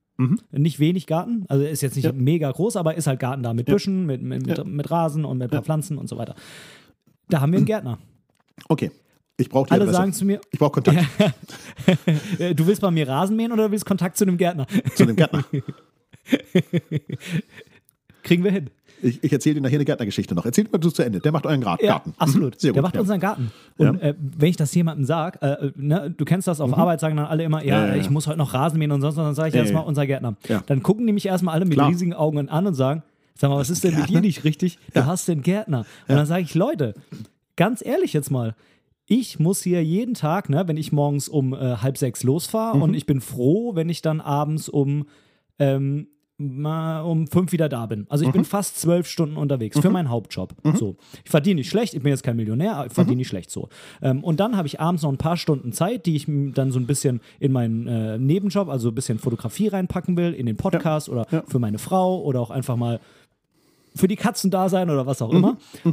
Nicht wenig Garten, also ist jetzt nicht Ja. mega groß, aber ist halt Garten da mit Ja. Büschen, mit, mit, mit, Ja. mit Rasen und mit ein paar Pflanzen und so weiter. Da haben wir einen Gärtner. Okay. Ich brauche die Alle Adresse. sagen zu mir, ich brauche Kontakt äh, du willst bei mir Rasen mähen oder du willst Kontakt zu einem Gärtner? zu dem Gärtner. Kriegen wir hin. Ich, ich erzähle dir nachher eine Gärtnergeschichte noch. Erzähl mal du zu Ende. Der macht euren Garten. Ja, absolut. Mhm. Sehr der gut. macht ja. unseren Garten. Und äh, wenn ich das jemandem sage, äh, ne, du kennst das, auf Arbeit sagen dann alle immer, ja, Mhm. Ja, ja, ja. ich muss heute noch Rasen mähen und sonst was, dann sage ich Ja, erstmal ja. unser Gärtner. Ja. Dann gucken die mich erstmal alle mit Klar. riesigen Augen an und sagen, sag mal, was ist denn mit dir Gärtner? nicht richtig? Du hast den Gärtner. Und dann sage ich, Leute, ganz ehrlich jetzt mal, ich muss hier jeden Tag, ne, wenn ich morgens um äh, halb sechs losfahre Mhm. und ich bin froh, wenn ich dann abends um ähm, mal um fünf wieder da bin. Also ich Mhm. bin fast zwölf Stunden unterwegs für meinen Hauptjob. So. Ich verdiene nicht schlecht, ich bin jetzt kein Millionär, aber ich Mhm. verdiene nicht schlecht so. Ähm, und dann habe ich abends noch ein paar Stunden Zeit, die ich dann so ein bisschen in meinen äh, Nebenjob, also ein bisschen Fotografie reinpacken will, in den Podcast oder Ja. für meine Frau oder auch einfach mal für die Katzen da sein oder was auch Mhm. immer. Da,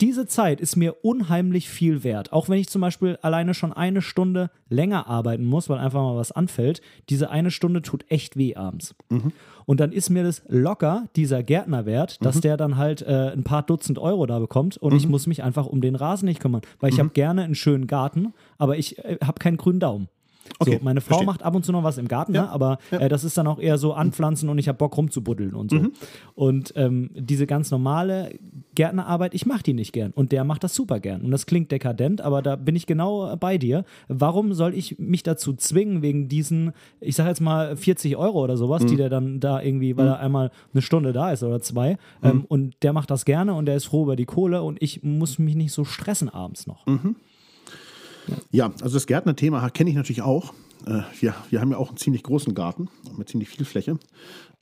diese Zeit ist mir unheimlich viel wert. Auch wenn ich zum Beispiel alleine schon eine Stunde länger arbeiten muss, weil einfach mal was anfällt. Diese eine Stunde tut echt weh abends. Mhm. Und dann ist mir das locker, dieser Gärtner wert, dass der dann halt äh, ein paar Dutzend Euro da bekommt und Mhm. ich muss mich einfach um den Rasen nicht kümmern. Weil ich habe gerne einen schönen Garten, aber ich äh, habe keinen grünen Daumen. Okay, so, meine Frau verstehe. macht ab und zu noch was im Garten, Ja, ne? aber Äh, das ist dann auch eher so anpflanzen und ich habe Bock rumzubuddeln und so. Mhm. Und ähm, diese ganz normale Gärtnerarbeit, ich mache die nicht gern und der macht das super gern. Und das klingt dekadent, aber da bin ich genau bei dir. Warum soll ich mich dazu zwingen, wegen diesen, ich sage jetzt mal 40 Euro oder sowas, Mhm. die der dann da irgendwie, weil er einmal eine Stunde da ist oder zwei, Mhm. ähm, und der macht das gerne und der ist froh über die Kohle und ich muss mich nicht so stressen abends noch. Mhm. Ja, also das Gärtner-Thema kenne ich natürlich auch. Äh, Wir, wir haben ja auch einen ziemlich großen Garten mit ziemlich viel Fläche.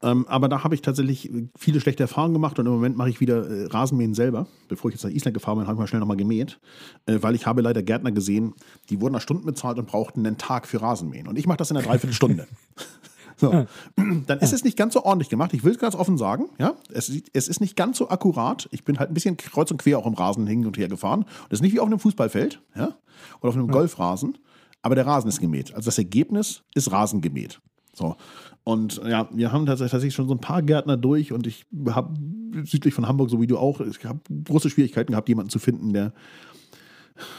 Ähm, aber da habe ich tatsächlich viele schlechte Erfahrungen gemacht und im Moment mache ich wieder äh, Rasenmähen selber. Bevor ich jetzt nach Island gefahren bin, habe ich mal schnell nochmal gemäht, äh, weil ich habe leider Gärtner gesehen, die wurden nach Stunden bezahlt und brauchten einen Tag für Rasenmähen. Und ich mache das in einer Dreiviertelstunde. So. Dann ist es nicht ganz so ordentlich gemacht. Ich will es ganz offen sagen. Ja? Es, es ist nicht ganz so akkurat. Ich bin halt ein bisschen kreuz und quer auch im Rasen hin und her gefahren. Das ist nicht wie auf einem Fußballfeld ja? oder auf einem Golfrasen. Aber der Rasen ist gemäht. Also das Ergebnis ist Rasen gemäht. So. Und ja, wir haben tatsächlich schon so ein paar Gärtner durch und ich habe südlich von Hamburg, so wie du auch, ich habe große Schwierigkeiten gehabt, jemanden zu finden, der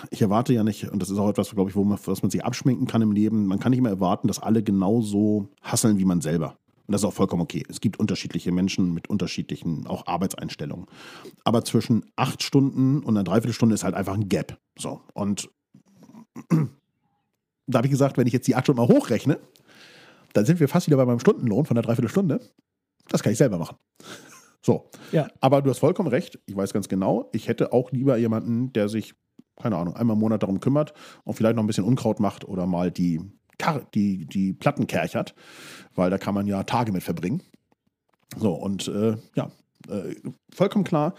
ich erwarte ja nicht, und das ist auch etwas, glaube ich, wo man, was man sich abschminken kann im Leben, man kann nicht immer erwarten, dass alle genauso hasseln wie man selber. Und das ist auch vollkommen okay. Es gibt unterschiedliche Menschen mit unterschiedlichen auch Arbeitseinstellungen. Aber zwischen acht Stunden und einer Dreiviertelstunde ist halt einfach ein Gap. So. Und da habe ich gesagt, wenn ich jetzt die acht Stunden mal hochrechne, dann sind wir fast wieder bei meinem Stundenlohn von der Dreiviertelstunde. Das kann ich selber machen. So. Ja. Aber du hast vollkommen recht. Ich weiß ganz genau, ich hätte auch lieber jemanden, der sich, keine Ahnung, einmal im Monat darum kümmert und vielleicht noch ein bisschen Unkraut macht oder mal die, Kar die, die Platten kerchert, weil da kann man ja Tage mit verbringen. So, und äh, ja, äh, vollkommen klar,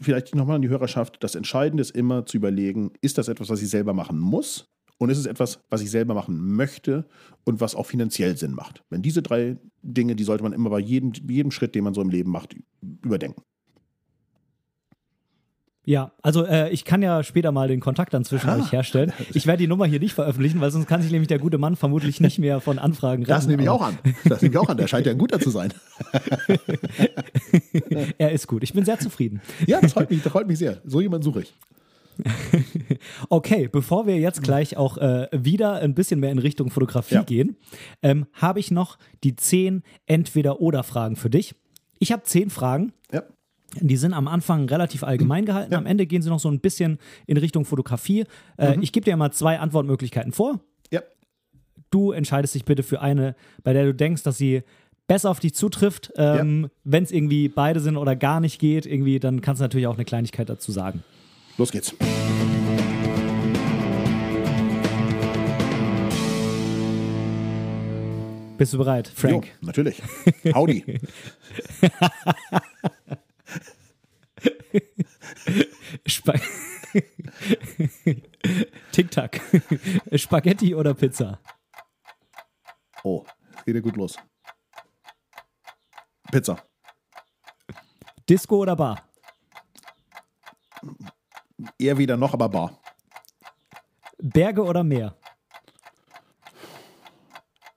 vielleicht nochmal an die Hörerschaft, das Entscheidende ist immer zu überlegen, ist das etwas, was ich selber machen muss? Und ist es etwas, was ich selber machen möchte und was auch finanziell Sinn macht? Wenn diese drei Dinge, die sollte man immer bei jedem, jedem Schritt, den man so im Leben macht, überdenken. Ja, also äh, ich kann ja später mal den Kontakt dann zwischen Ah. euch herstellen. Ich werde die Nummer hier nicht veröffentlichen, weil sonst kann sich nämlich der gute Mann vermutlich nicht mehr von Anfragen retten. Das nehme ich auch an. Das nehme ich auch an. Der scheint ja ein guter zu sein. Er ist gut. Ich bin sehr zufrieden. Ja, das freut mich, das freut mich sehr. So jemanden suche ich. Okay, bevor wir jetzt gleich auch äh, wieder ein bisschen mehr in Richtung Fotografie Ja. gehen, ähm, habe ich noch die zehn Entweder-Oder-Fragen für dich. Ich habe zehn Fragen. Ja. Die sind am Anfang relativ allgemein gehalten. Ja. Am Ende gehen sie noch so ein bisschen in Richtung Fotografie. Äh, Ich gebe dir mal zwei Antwortmöglichkeiten vor. Ja. Du entscheidest dich bitte für eine, bei der du denkst, dass sie besser auf dich zutrifft. Ähm, Wenn es irgendwie beide sind oder gar nicht geht, irgendwie, dann kannst du natürlich auch eine Kleinigkeit dazu sagen. Los geht's. Bist du bereit, Frank? Jo, natürlich. Howdy. Spa Tic-Tac. Spaghetti oder Pizza? Oh, es geht ja gut los. Pizza. Disco oder Bar? Eher wieder noch, aber bar. Berge oder Meer?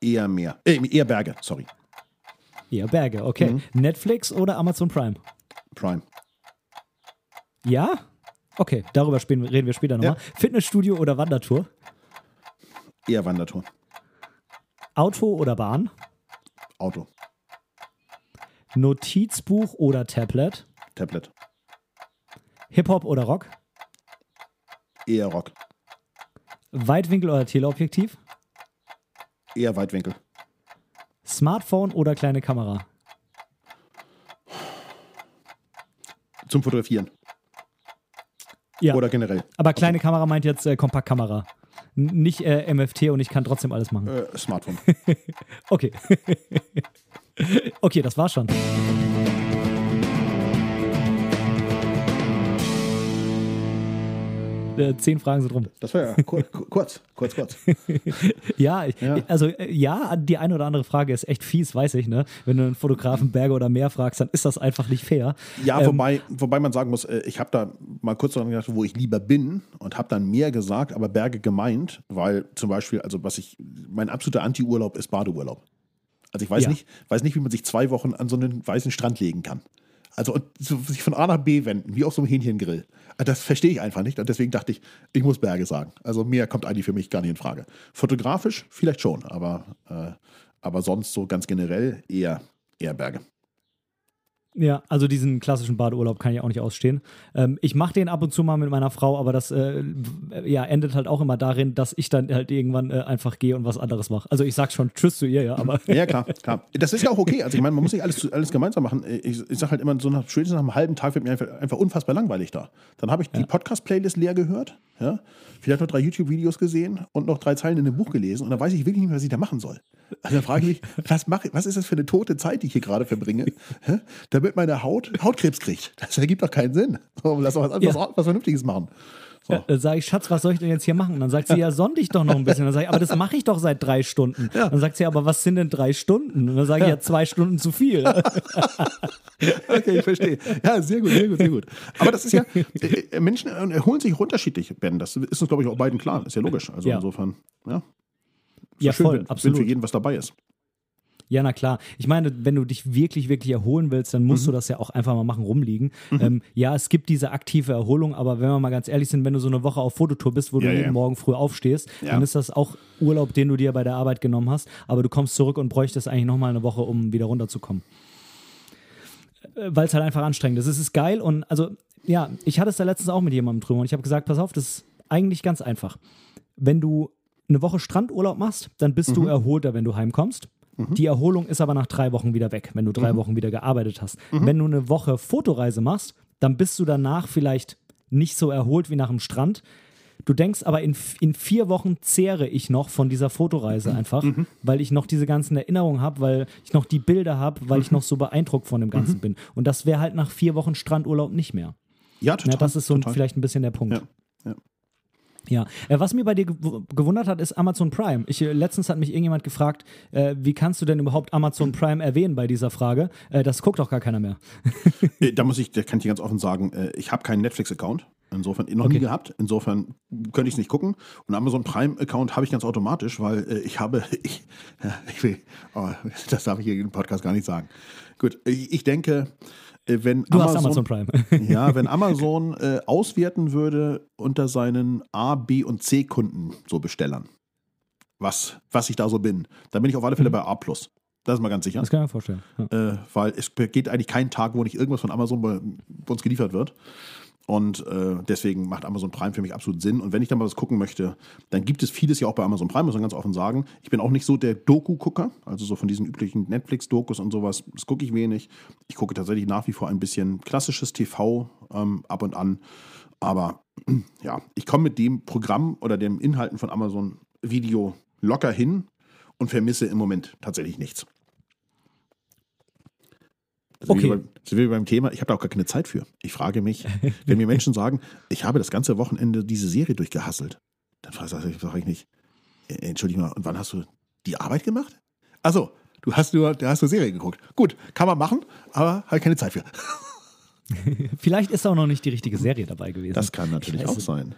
Eher mehr. Äh, eher Berge, sorry. Ja, Berge, okay. Mhm. Netflix oder Amazon Prime? Prime. Ja? Okay, darüber spielen, reden wir später nochmal. Ja. Fitnessstudio oder Wandertour? Eher Wandertour. Auto oder Bahn? Auto. Notizbuch oder Tablet? Tablet. Hip-Hop oder Rock? Eher Rock. Weitwinkel oder Teleobjektiv? Eher Weitwinkel. Smartphone oder kleine Kamera? Zum Fotografieren. Ja. Oder generell. Aber kleine Kamera meint jetzt äh, Kompaktkamera. N nicht äh, MFT und ich kann trotzdem alles machen. Äh, Smartphone. Okay. okay, das war's schon. Äh, zehn Fragen sind rum. Das war ja kur kurz, kurz, kurz. Ja, Ja. also äh, ja, die eine oder andere Frage ist echt fies, weiß ich, ne? Wenn du einen Fotografen Berge oder Meer fragst, dann ist das einfach nicht fair. Ja, Ähm, wobei, wobei man sagen muss, äh, ich habe da mal kurz daran gedacht, wo ich lieber bin und habe dann mehr gesagt, aber Berge gemeint, weil zum Beispiel, also was ich, mein absoluter Anti-Urlaub ist Badeurlaub. Also ich weiß, Ja. nicht, weiß nicht, wie man sich zwei Wochen an so einen weißen Strand legen kann. Also und sich von A nach B wenden, wie auf so einem Hähnchengrill. Also Das verstehe ich einfach nicht. Und deswegen dachte ich, ich muss Berge sagen. Also mehr kommt eigentlich für mich gar nicht in Frage. Fotografisch vielleicht schon, aber, äh, aber sonst so ganz generell eher, eher Berge. Ja, also diesen klassischen Badeurlaub kann ich auch nicht ausstehen. Ähm, ich mache den ab und zu mal mit meiner Frau, aber das äh, ja, endet halt auch immer darin, dass ich dann halt irgendwann äh, einfach gehe und was anderes mache. Also ich sag schon Tschüss zu ihr, ja, aber Ja, klar, klar. Das ist ja auch okay. Also ich meine, man muss nicht alles, alles gemeinsam machen. Ich, ich sage halt immer, so nach, spätestens nach einem halben Tag wird mir einfach, einfach unfassbar langweilig da. Dann habe ich die Podcast-Playlist leer gehört, ja, vielleicht noch drei YouTube-Videos gesehen und noch drei Zeilen in einem Buch gelesen und dann weiß ich wirklich nicht mehr, was ich da machen soll. Also dann frage ich mich, was, mache, was ist das für eine tote Zeit, die ich hier gerade verbringe, damit meine Haut Hautkrebs kriegt. Das ergibt doch keinen Sinn. Lass doch was, Ja. was, was Vernünftiges machen. So. äh, sage ich, Schatz, was soll ich denn jetzt hier machen? Und dann sagt sie, ja, sonn dich doch noch ein bisschen. Dann sage ich, aber das mache ich doch seit drei Stunden. Ja. Dann sagt sie, aber was sind denn drei Stunden? Und dann sage ich, ja, zwei Stunden zu viel. Okay, ich verstehe. Ja, sehr gut, sehr gut, sehr gut. Aber das ist ja, äh, äh, Menschen erholen sich unterschiedlich, Ben. Das ist uns, glaube ich, auch beiden klar. Ist ja logisch. Also Ja. insofern, ja. Ja, schön, voll, wenn, absolut. Wenn für jeden was dabei ist. Ja, na klar. Ich meine, wenn du dich wirklich, wirklich erholen willst, dann Mhm. musst du das ja auch einfach mal machen, rumliegen. Ähm, ja, es gibt diese aktive Erholung, aber wenn wir mal ganz ehrlich sind, wenn du so eine Woche auf Fototour bist, wo Ja, du ja. jeden Morgen früh aufstehst, Ja. dann ist das auch Urlaub, den du dir bei der Arbeit genommen hast, aber du kommst zurück und bräuchtest eigentlich nochmal eine Woche, um wieder runterzukommen. Weil es halt einfach anstrengend ist. Es ist geil und also, ja, ich hatte es da letztens auch mit jemandem drüber und ich habe gesagt, pass auf, das ist eigentlich ganz einfach. Wenn du eine Woche Strandurlaub machst, dann bist Mhm. du erholter, wenn du heimkommst. Die Erholung ist aber nach drei Wochen wieder weg, wenn du Mhm. drei Wochen wieder gearbeitet hast. Wenn du eine Woche Fotoreise machst, dann bist du danach vielleicht nicht so erholt wie nach dem Strand. Du denkst aber, in, in vier Wochen zehre ich noch von dieser Mhm. Fotoreise einfach, weil ich noch diese ganzen Erinnerungen habe, weil ich noch die Bilder habe, weil Mhm. ich noch so beeindruckt von dem Ganzen bin. Und das wäre halt nach vier Wochen Strandurlaub nicht mehr. Ja, total. Ja, das ist so total. vielleicht ein bisschen der Punkt. Ja, ja. Ja, äh, was mir bei dir gew- gewundert hat, ist Amazon Prime. Ich, äh, letztens hat mich irgendjemand gefragt, äh, wie kannst du denn überhaupt Amazon Prime erwähnen bei dieser Frage? Äh, das guckt doch gar keiner mehr. Äh, Da muss ich, da kann ich dir ganz offen sagen, ich habe keinen Netflix-Account. Insofern noch nie Okay. gehabt. Insofern könnte ich es nicht gucken. Und Amazon Prime-Account habe ich ganz automatisch, weil äh, ich habe, ich, ich will, oh, das darf ich hier im Podcast gar nicht sagen. Gut, ich, ich denke, wenn Du hast Amazon Prime. Ja, wenn Amazon äh, auswerten würde unter seinen A, B und C-Kunden, so Bestellern, was, was ich da so bin, dann bin ich auf alle Fälle bei A. Das ist mal ganz sicher. Das kann ich mir vorstellen. Ja. Äh, weil es geht eigentlich keinen Tag, wo nicht irgendwas von Amazon bei, bei uns geliefert wird. Und äh, deswegen macht Amazon Prime für mich absolut Sinn. Und wenn ich dann mal was gucken möchte, dann gibt es vieles ja auch bei Amazon Prime, muss man ganz offen sagen. Ich bin auch nicht so der Doku-Gucker, also so von diesen üblichen Netflix-Dokus und sowas, das gucke ich wenig. Ich gucke tatsächlich nach wie vor ein bisschen klassisches TV ähm, ab und an. Aber ja, ich komme mit dem Programm oder den Inhalten von Amazon Video locker hin und vermisse im Moment tatsächlich nichts. Das Okay. Sind wir, beim, sind wir beim Thema, ich habe da auch gar keine Zeit für. Ich frage mich, wenn mir Menschen sagen, ich habe das ganze Wochenende diese Serie durchgehasselt, dann frage ich, frage ich nicht, äh, entschuldige mal, und wann hast du die Arbeit gemacht? Achso, du hast nur, du hast nur Serie geguckt. Gut, kann man machen, aber halt keine Zeit für. Vielleicht ist auch noch nicht die richtige Serie dabei gewesen. Das kann natürlich auch sein.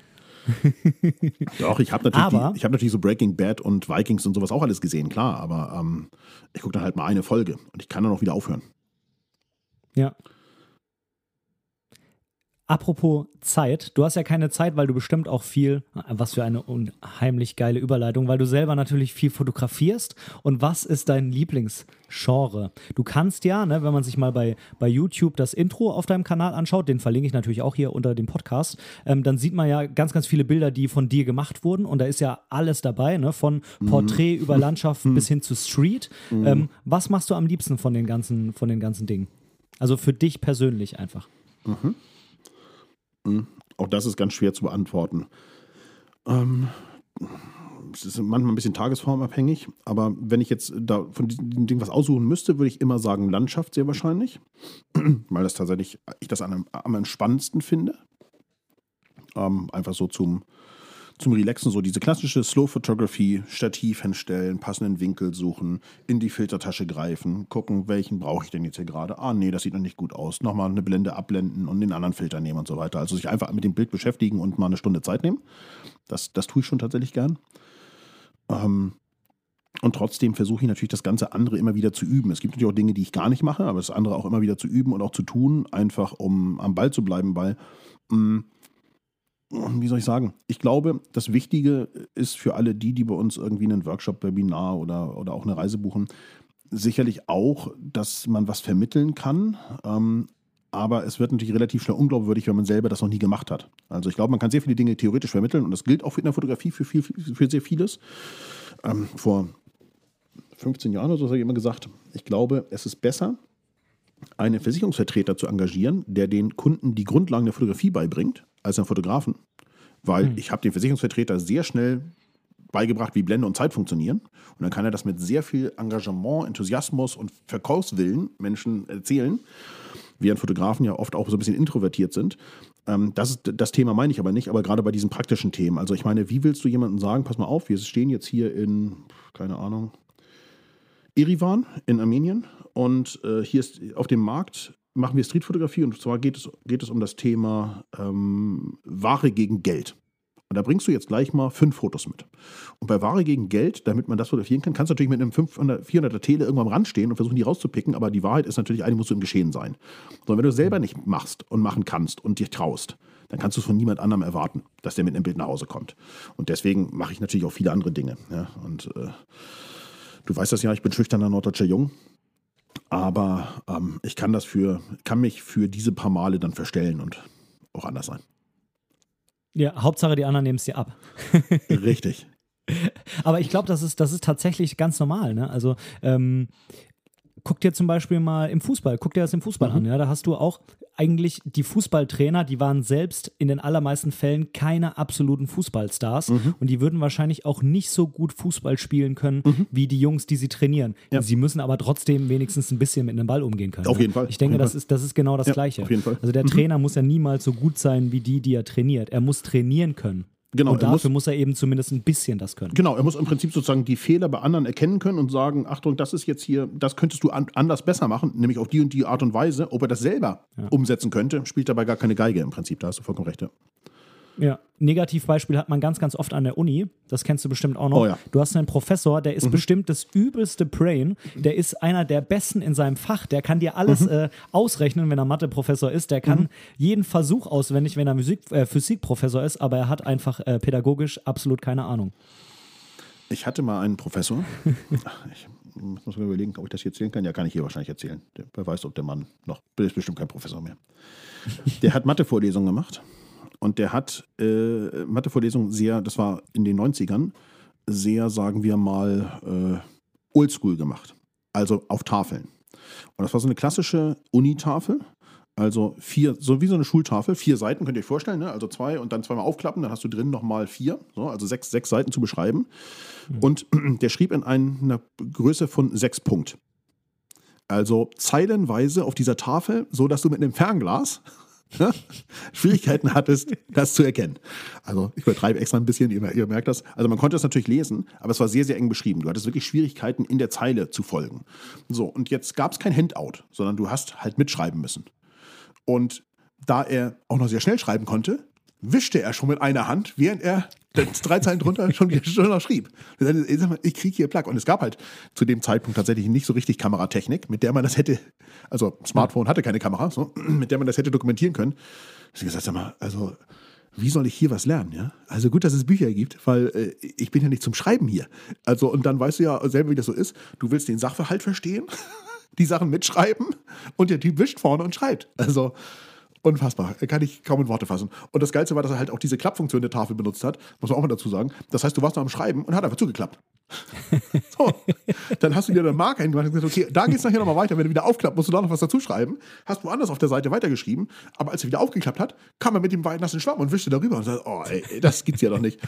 Doch, ich habe natürlich, Aber- die- ich hab natürlich so Breaking Bad und Vikings und sowas auch alles gesehen, klar, aber ähm, ich gucke dann halt mal eine Folge und ich kann dann auch wieder aufhören. Ja. Apropos Zeit, du hast ja keine Zeit, weil du bestimmt auch viel, was für eine unheimlich geile Überleitung, weil du selber natürlich viel fotografierst. Und was ist dein Lieblingsgenre? Du kannst ja, ne, wenn man sich mal bei, bei YouTube das Intro auf deinem Kanal anschaut, den verlinke ich natürlich auch hier unter dem Podcast, ähm, dann sieht man ja ganz, ganz viele Bilder, die von dir gemacht wurden. Und da ist ja alles dabei, ne, von Porträt mhm. über Landschaft mhm. bis hin zu Street. Mhm. Ähm, was machst du am liebsten von den ganzen, von den ganzen Dingen? Also für dich persönlich einfach. Mhm. Hm, auch das ist ganz schwer zu beantworten. Ähm, es ist manchmal ein bisschen tagesformabhängig, aber wenn ich jetzt da von diesem Ding was aussuchen müsste, würde ich immer sagen Landschaft sehr wahrscheinlich, weil das tatsächlich ich das am, am entspannendsten finde. Ähm, einfach so zum zum Relaxen so diese klassische Slow Photography, Stativ hinstellen, passenden Winkel suchen, in die Filtertasche greifen, gucken, welchen brauche ich denn jetzt hier gerade. Ah, nee, das sieht noch nicht gut aus. Nochmal eine Blende abblenden und den anderen Filter nehmen und so weiter. Also sich einfach mit dem Bild beschäftigen und mal eine Stunde Zeit nehmen. Das, das tue ich schon tatsächlich gern. Ähm, und trotzdem versuche ich natürlich das ganze andere immer wieder zu üben. Es gibt natürlich auch Dinge, die ich gar nicht mache, aber das andere auch immer wieder zu üben und auch zu tun, einfach um am Ball zu bleiben, weil mh, mm, wie soll ich sagen? Ich glaube, das Wichtige ist für alle die, die bei uns irgendwie einen Workshop, Webinar oder, oder auch eine Reise buchen, sicherlich auch, dass man was vermitteln kann. Ähm, aber es wird natürlich relativ schnell unglaubwürdig, wenn man selber das noch nie gemacht hat. Also ich glaube, man kann sehr viele Dinge theoretisch vermitteln und das gilt auch in der Fotografie für, viel, für sehr vieles. Ähm, vor 15 Jahren oder so habe ich immer gesagt, ich glaube, es ist besser, einen Versicherungsvertreter zu engagieren, der den Kunden die Grundlagen der Fotografie beibringt, als einen Fotografen. Weil mhm. ich habe dem Versicherungsvertreter sehr schnell beigebracht, wie Blende und Zeit funktionieren. Und dann kann er das mit sehr viel Engagement, Enthusiasmus und Verkaufswillen Menschen erzählen, während Fotografen ja oft auch so ein bisschen introvertiert sind. Ähm, das, ist, das Thema meine ich aber nicht, aber gerade bei diesen praktischen Themen. Also ich meine, wie willst du jemandem sagen, pass mal auf, wir stehen jetzt hier in, keine Ahnung, Erivan in Armenien und äh, hier ist auf dem Markt machen wir Streetfotografie und zwar geht es, geht es um das Thema ähm, Ware gegen Geld. Und da bringst du jetzt gleich mal fünf Fotos mit. Und bei Ware gegen Geld, damit man das fotografieren kann, kannst du natürlich mit einem 500, 400er Tele irgendwann am Rand stehen und versuchen, die rauszupicken. Aber die Wahrheit ist natürlich, eine muss im Geschehen sein. Sondern wenn du selber nicht machst und machen kannst und dich traust, dann kannst du es von niemand anderem erwarten, dass der mit einem Bild nach Hause kommt. Und deswegen mache ich natürlich auch viele andere Dinge. Ja? Und äh, du weißt das ja, ich bin schüchterner norddeutscher Jung. Aber ähm, ich kann das für, kann mich für diese paar Male dann verstellen und auch anders sein. Ja, Hauptsache die anderen nehmen es dir ab. Richtig. Aber ich glaube, das ist, das ist tatsächlich ganz normal. Ne? Also ähm, guck dir zum Beispiel mal im Fußball, guck dir das im Fußball mhm. an. Ja? Da hast du auch eigentlich die Fußballtrainer, die waren selbst in den allermeisten Fällen keine absoluten Fußballstars mhm. und die würden wahrscheinlich auch nicht so gut Fußball spielen können mhm. wie die Jungs, die sie trainieren. Ja. Sie müssen aber trotzdem wenigstens ein bisschen mit einem Ball umgehen können. Auf jeden Fall. Ich denke, das ist, das ist genau das ja, Gleiche. Auf jeden Fall. Also der mhm. Trainer muss ja niemals so gut sein wie die, die er trainiert. Er muss trainieren können. Genau, und dafür muss, muss, er eben zumindest ein bisschen das können. Genau, er muss im Prinzip sozusagen die Fehler bei anderen erkennen können und sagen, Achtung, das ist jetzt hier, das könntest du an, anders besser machen, nämlich auf die und die Art und Weise. Ob er das selber ja. umsetzen könnte, spielt dabei gar keine Geige im Prinzip, da hast du vollkommen recht. Ja. Ja, Negativbeispiel hat man ganz, ganz oft an der Uni. Das kennst du bestimmt auch noch. Oh ja. Du hast einen Professor, der ist mhm. bestimmt das übelste Brain. Der ist einer der Besten in seinem Fach. Der kann dir alles mhm. äh, ausrechnen, wenn er Mathe-Professor ist. Der kann mhm. jeden Versuch auswendig, wenn er Musik, äh, Physikprofessor ist. Aber er hat einfach äh, pädagogisch absolut keine Ahnung. Ich hatte mal einen Professor. ich muss mal überlegen, ob ich das hier erzählen kann. Ja, kann ich hier wahrscheinlich erzählen. Wer weiß, ob der Mann noch. Ist bestimmt kein Professor mehr. Der hat Mathe-Vorlesungen gemacht und der hat äh, Mathevorlesungen sehr, das war in den 90ern, sehr, sagen wir mal, äh, oldschool gemacht. Also auf Tafeln. Und das war so eine klassische Unitafel. Also vier, so wie so eine Schultafel, vier Seiten könnt ihr euch vorstellen, ne? also zwei und dann zweimal aufklappen, dann hast du drin nochmal vier, so, also sechs, sechs Seiten zu beschreiben. Mhm. Und der schrieb in einer Größe von sechs Punkt. Also zeilenweise auf dieser Tafel, so dass du mit einem Fernglas Schwierigkeiten hattest, das zu erkennen. Also ich übertreibe extra ein bisschen, ihr, ihr, merkt das. Also man konnte es natürlich lesen, aber es war sehr, sehr eng beschrieben. Du hattest wirklich Schwierigkeiten, in der Zeile zu folgen. So, und jetzt gab es kein Handout, sondern du hast halt mitschreiben müssen. Und da er auch noch sehr schnell schreiben konnte, wischte er schon mit einer Hand, während er drei Zeilen drunter schon, schon noch schrieb. Ich kriege hier Plug. Und es gab halt zu dem Zeitpunkt tatsächlich nicht so richtig Kameratechnik, mit der man das hätte, also Smartphone hatte keine Kamera, so, mit der man das hätte dokumentieren können. Ich gesagt, sag mal, also wie soll ich hier was lernen, ja? Also gut, dass es Bücher gibt, weil äh, ich bin ja nicht zum Schreiben hier. Also und dann weißt du ja selber, wie das so ist. Du willst den Sachverhalt verstehen, die Sachen mitschreiben und der Typ wischt vorne und schreibt. Also Unfassbar. Kann ich kaum in Worte fassen. Und das Geilste war, dass er halt auch diese Klappfunktion der Tafel benutzt hat. Muss man auch mal dazu sagen. Das heißt, du warst noch am Schreiben und hat einfach zugeklappt. so. Dann hast du dir eine Marke hingemacht und gesagt, okay, da geht es nachher nochmal weiter. Wenn du wieder aufklappt, musst du da noch was dazu schreiben. Hast woanders auf der Seite weitergeschrieben. Aber als er wieder aufgeklappt hat, kam er mit dem nassen Schwamm und wischte darüber und sagte, oh, ey, das gibt's ja doch nicht.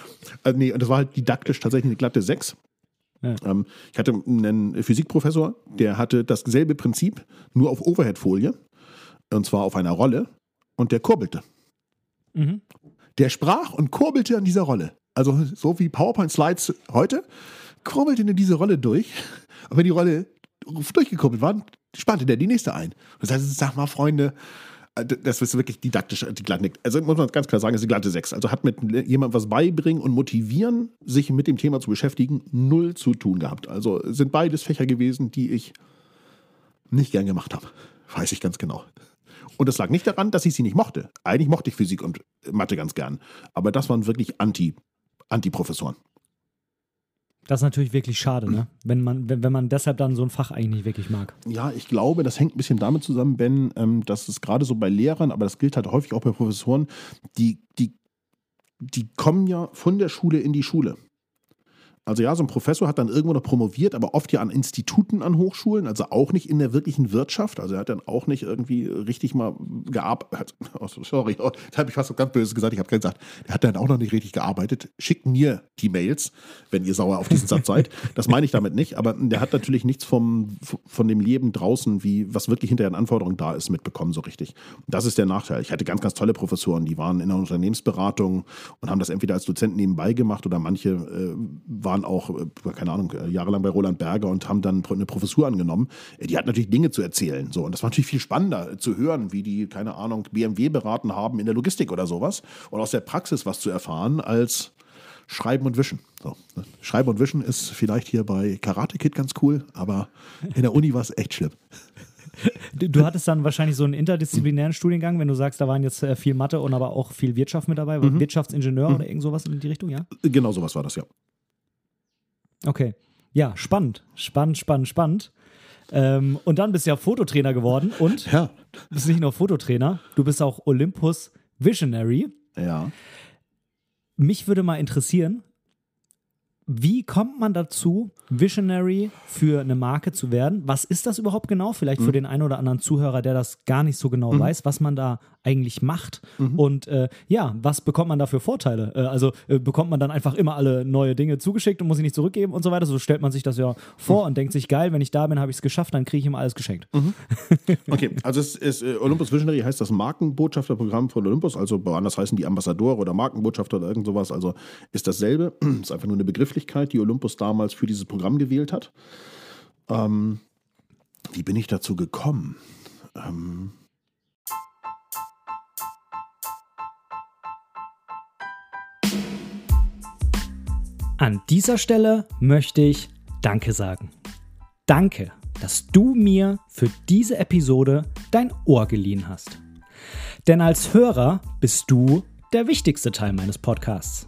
Also, nee, und das war halt didaktisch tatsächlich eine glatte 6. Ja. Ähm, ich hatte einen Physikprofessor, der hatte dasselbe Prinzip, nur auf Overhead-Folie. Und zwar auf einer Rolle und der kurbelte. Mhm. Der sprach und kurbelte an dieser Rolle. Also so wie PowerPoint-Slides heute, kurbelte in diese Rolle durch. Und wenn die Rolle durchgekurbelt war, spannte der die nächste ein. Das heißt, sag mal, Freunde, äh, das ist wirklich didaktisch die glatte Also muss man ganz klar sagen, ist die glatte 6. Also hat mit jemandem was beibringen und motivieren, sich mit dem Thema zu beschäftigen, null zu tun gehabt. Also sind beides Fächer gewesen, die ich nicht gern gemacht habe. Weiß ich ganz genau. Und das lag nicht daran, dass ich sie nicht mochte. Eigentlich mochte ich Physik und Mathe ganz gern. Aber das waren wirklich Anti, Anti-Professoren. Das ist natürlich wirklich schade, ne? wenn, man, wenn, wenn man deshalb dann so ein Fach eigentlich nicht wirklich mag. Ja, ich glaube, das hängt ein bisschen damit zusammen, Ben, ähm, dass es gerade so bei Lehrern, aber das gilt halt häufig auch bei Professoren, die, die, die kommen ja von der Schule in die Schule. Also ja, so ein Professor hat dann irgendwo noch promoviert, aber oft ja an Instituten an Hochschulen, also auch nicht in der wirklichen Wirtschaft. Also er hat dann auch nicht irgendwie richtig mal gearbeitet. Oh, sorry, oh, da habe ich fast so ganz böse gesagt. Ich habe gesagt, er hat dann auch noch nicht richtig gearbeitet. Schickt mir die Mails, wenn ihr sauer auf diesen Satz seid. Das meine ich damit nicht, aber der hat natürlich nichts vom, von dem Leben draußen, wie was wirklich hinter den Anforderungen da ist, mitbekommen, so richtig. Das ist der Nachteil. Ich hatte ganz, ganz tolle Professoren, die waren in der Unternehmensberatung und haben das entweder als Dozenten nebenbei gemacht oder manche äh, waren waren auch, äh, keine Ahnung, äh, jahrelang bei Roland Berger und haben dann eine Professur angenommen. Äh, die hat natürlich Dinge zu erzählen. So. Und das war natürlich viel spannender zu hören, wie die, keine Ahnung, BMW beraten haben in der Logistik oder sowas und aus der Praxis was zu erfahren, als Schreiben und Wischen. So, ne? Schreiben und Wischen ist vielleicht hier bei Karate Kid ganz cool, aber in der Uni war es echt schlimm. Du hattest dann wahrscheinlich so einen interdisziplinären Studiengang, wenn du sagst, da waren jetzt viel Mathe und aber auch viel Wirtschaft mit dabei, mhm. Wirtschaftsingenieur mhm. oder irgend sowas in die Richtung, ja? Genau sowas war das, ja. Okay. Ja, spannend. Spannend, spannend, spannend. Ähm, und dann bist du ja Fototrainer geworden und ja. bist nicht nur Fototrainer, du bist auch Olympus Visionary. Ja. Mich würde mal interessieren, wie kommt man dazu, Visionary für eine Marke zu werden? Was ist das überhaupt genau? Vielleicht für mhm. den einen oder anderen Zuhörer, der das gar nicht so genau mhm. weiß, was man da eigentlich macht. Mhm. Und äh, ja, was bekommt man da für Vorteile? Äh, also äh, bekommt man dann einfach immer alle neue Dinge zugeschickt und muss sie nicht zurückgeben und so weiter. So stellt man sich das ja vor mhm. und denkt sich, geil, wenn ich da bin, habe ich es geschafft, dann kriege ich immer alles geschenkt. Mhm. Okay, also es ist, äh, Olympus Visionary heißt das Markenbotschafterprogramm von Olympus, also woanders heißen die Ambassadore oder Markenbotschafter oder irgend sowas. Also ist dasselbe. ist einfach nur eine Begrifflichkeit, die Olympus damals für dieses Programm gewählt hat. Ähm, wie bin ich dazu gekommen? Ähm, An dieser Stelle möchte ich Danke sagen. Danke, dass du mir für diese Episode dein Ohr geliehen hast. Denn als Hörer bist du der wichtigste Teil meines Podcasts.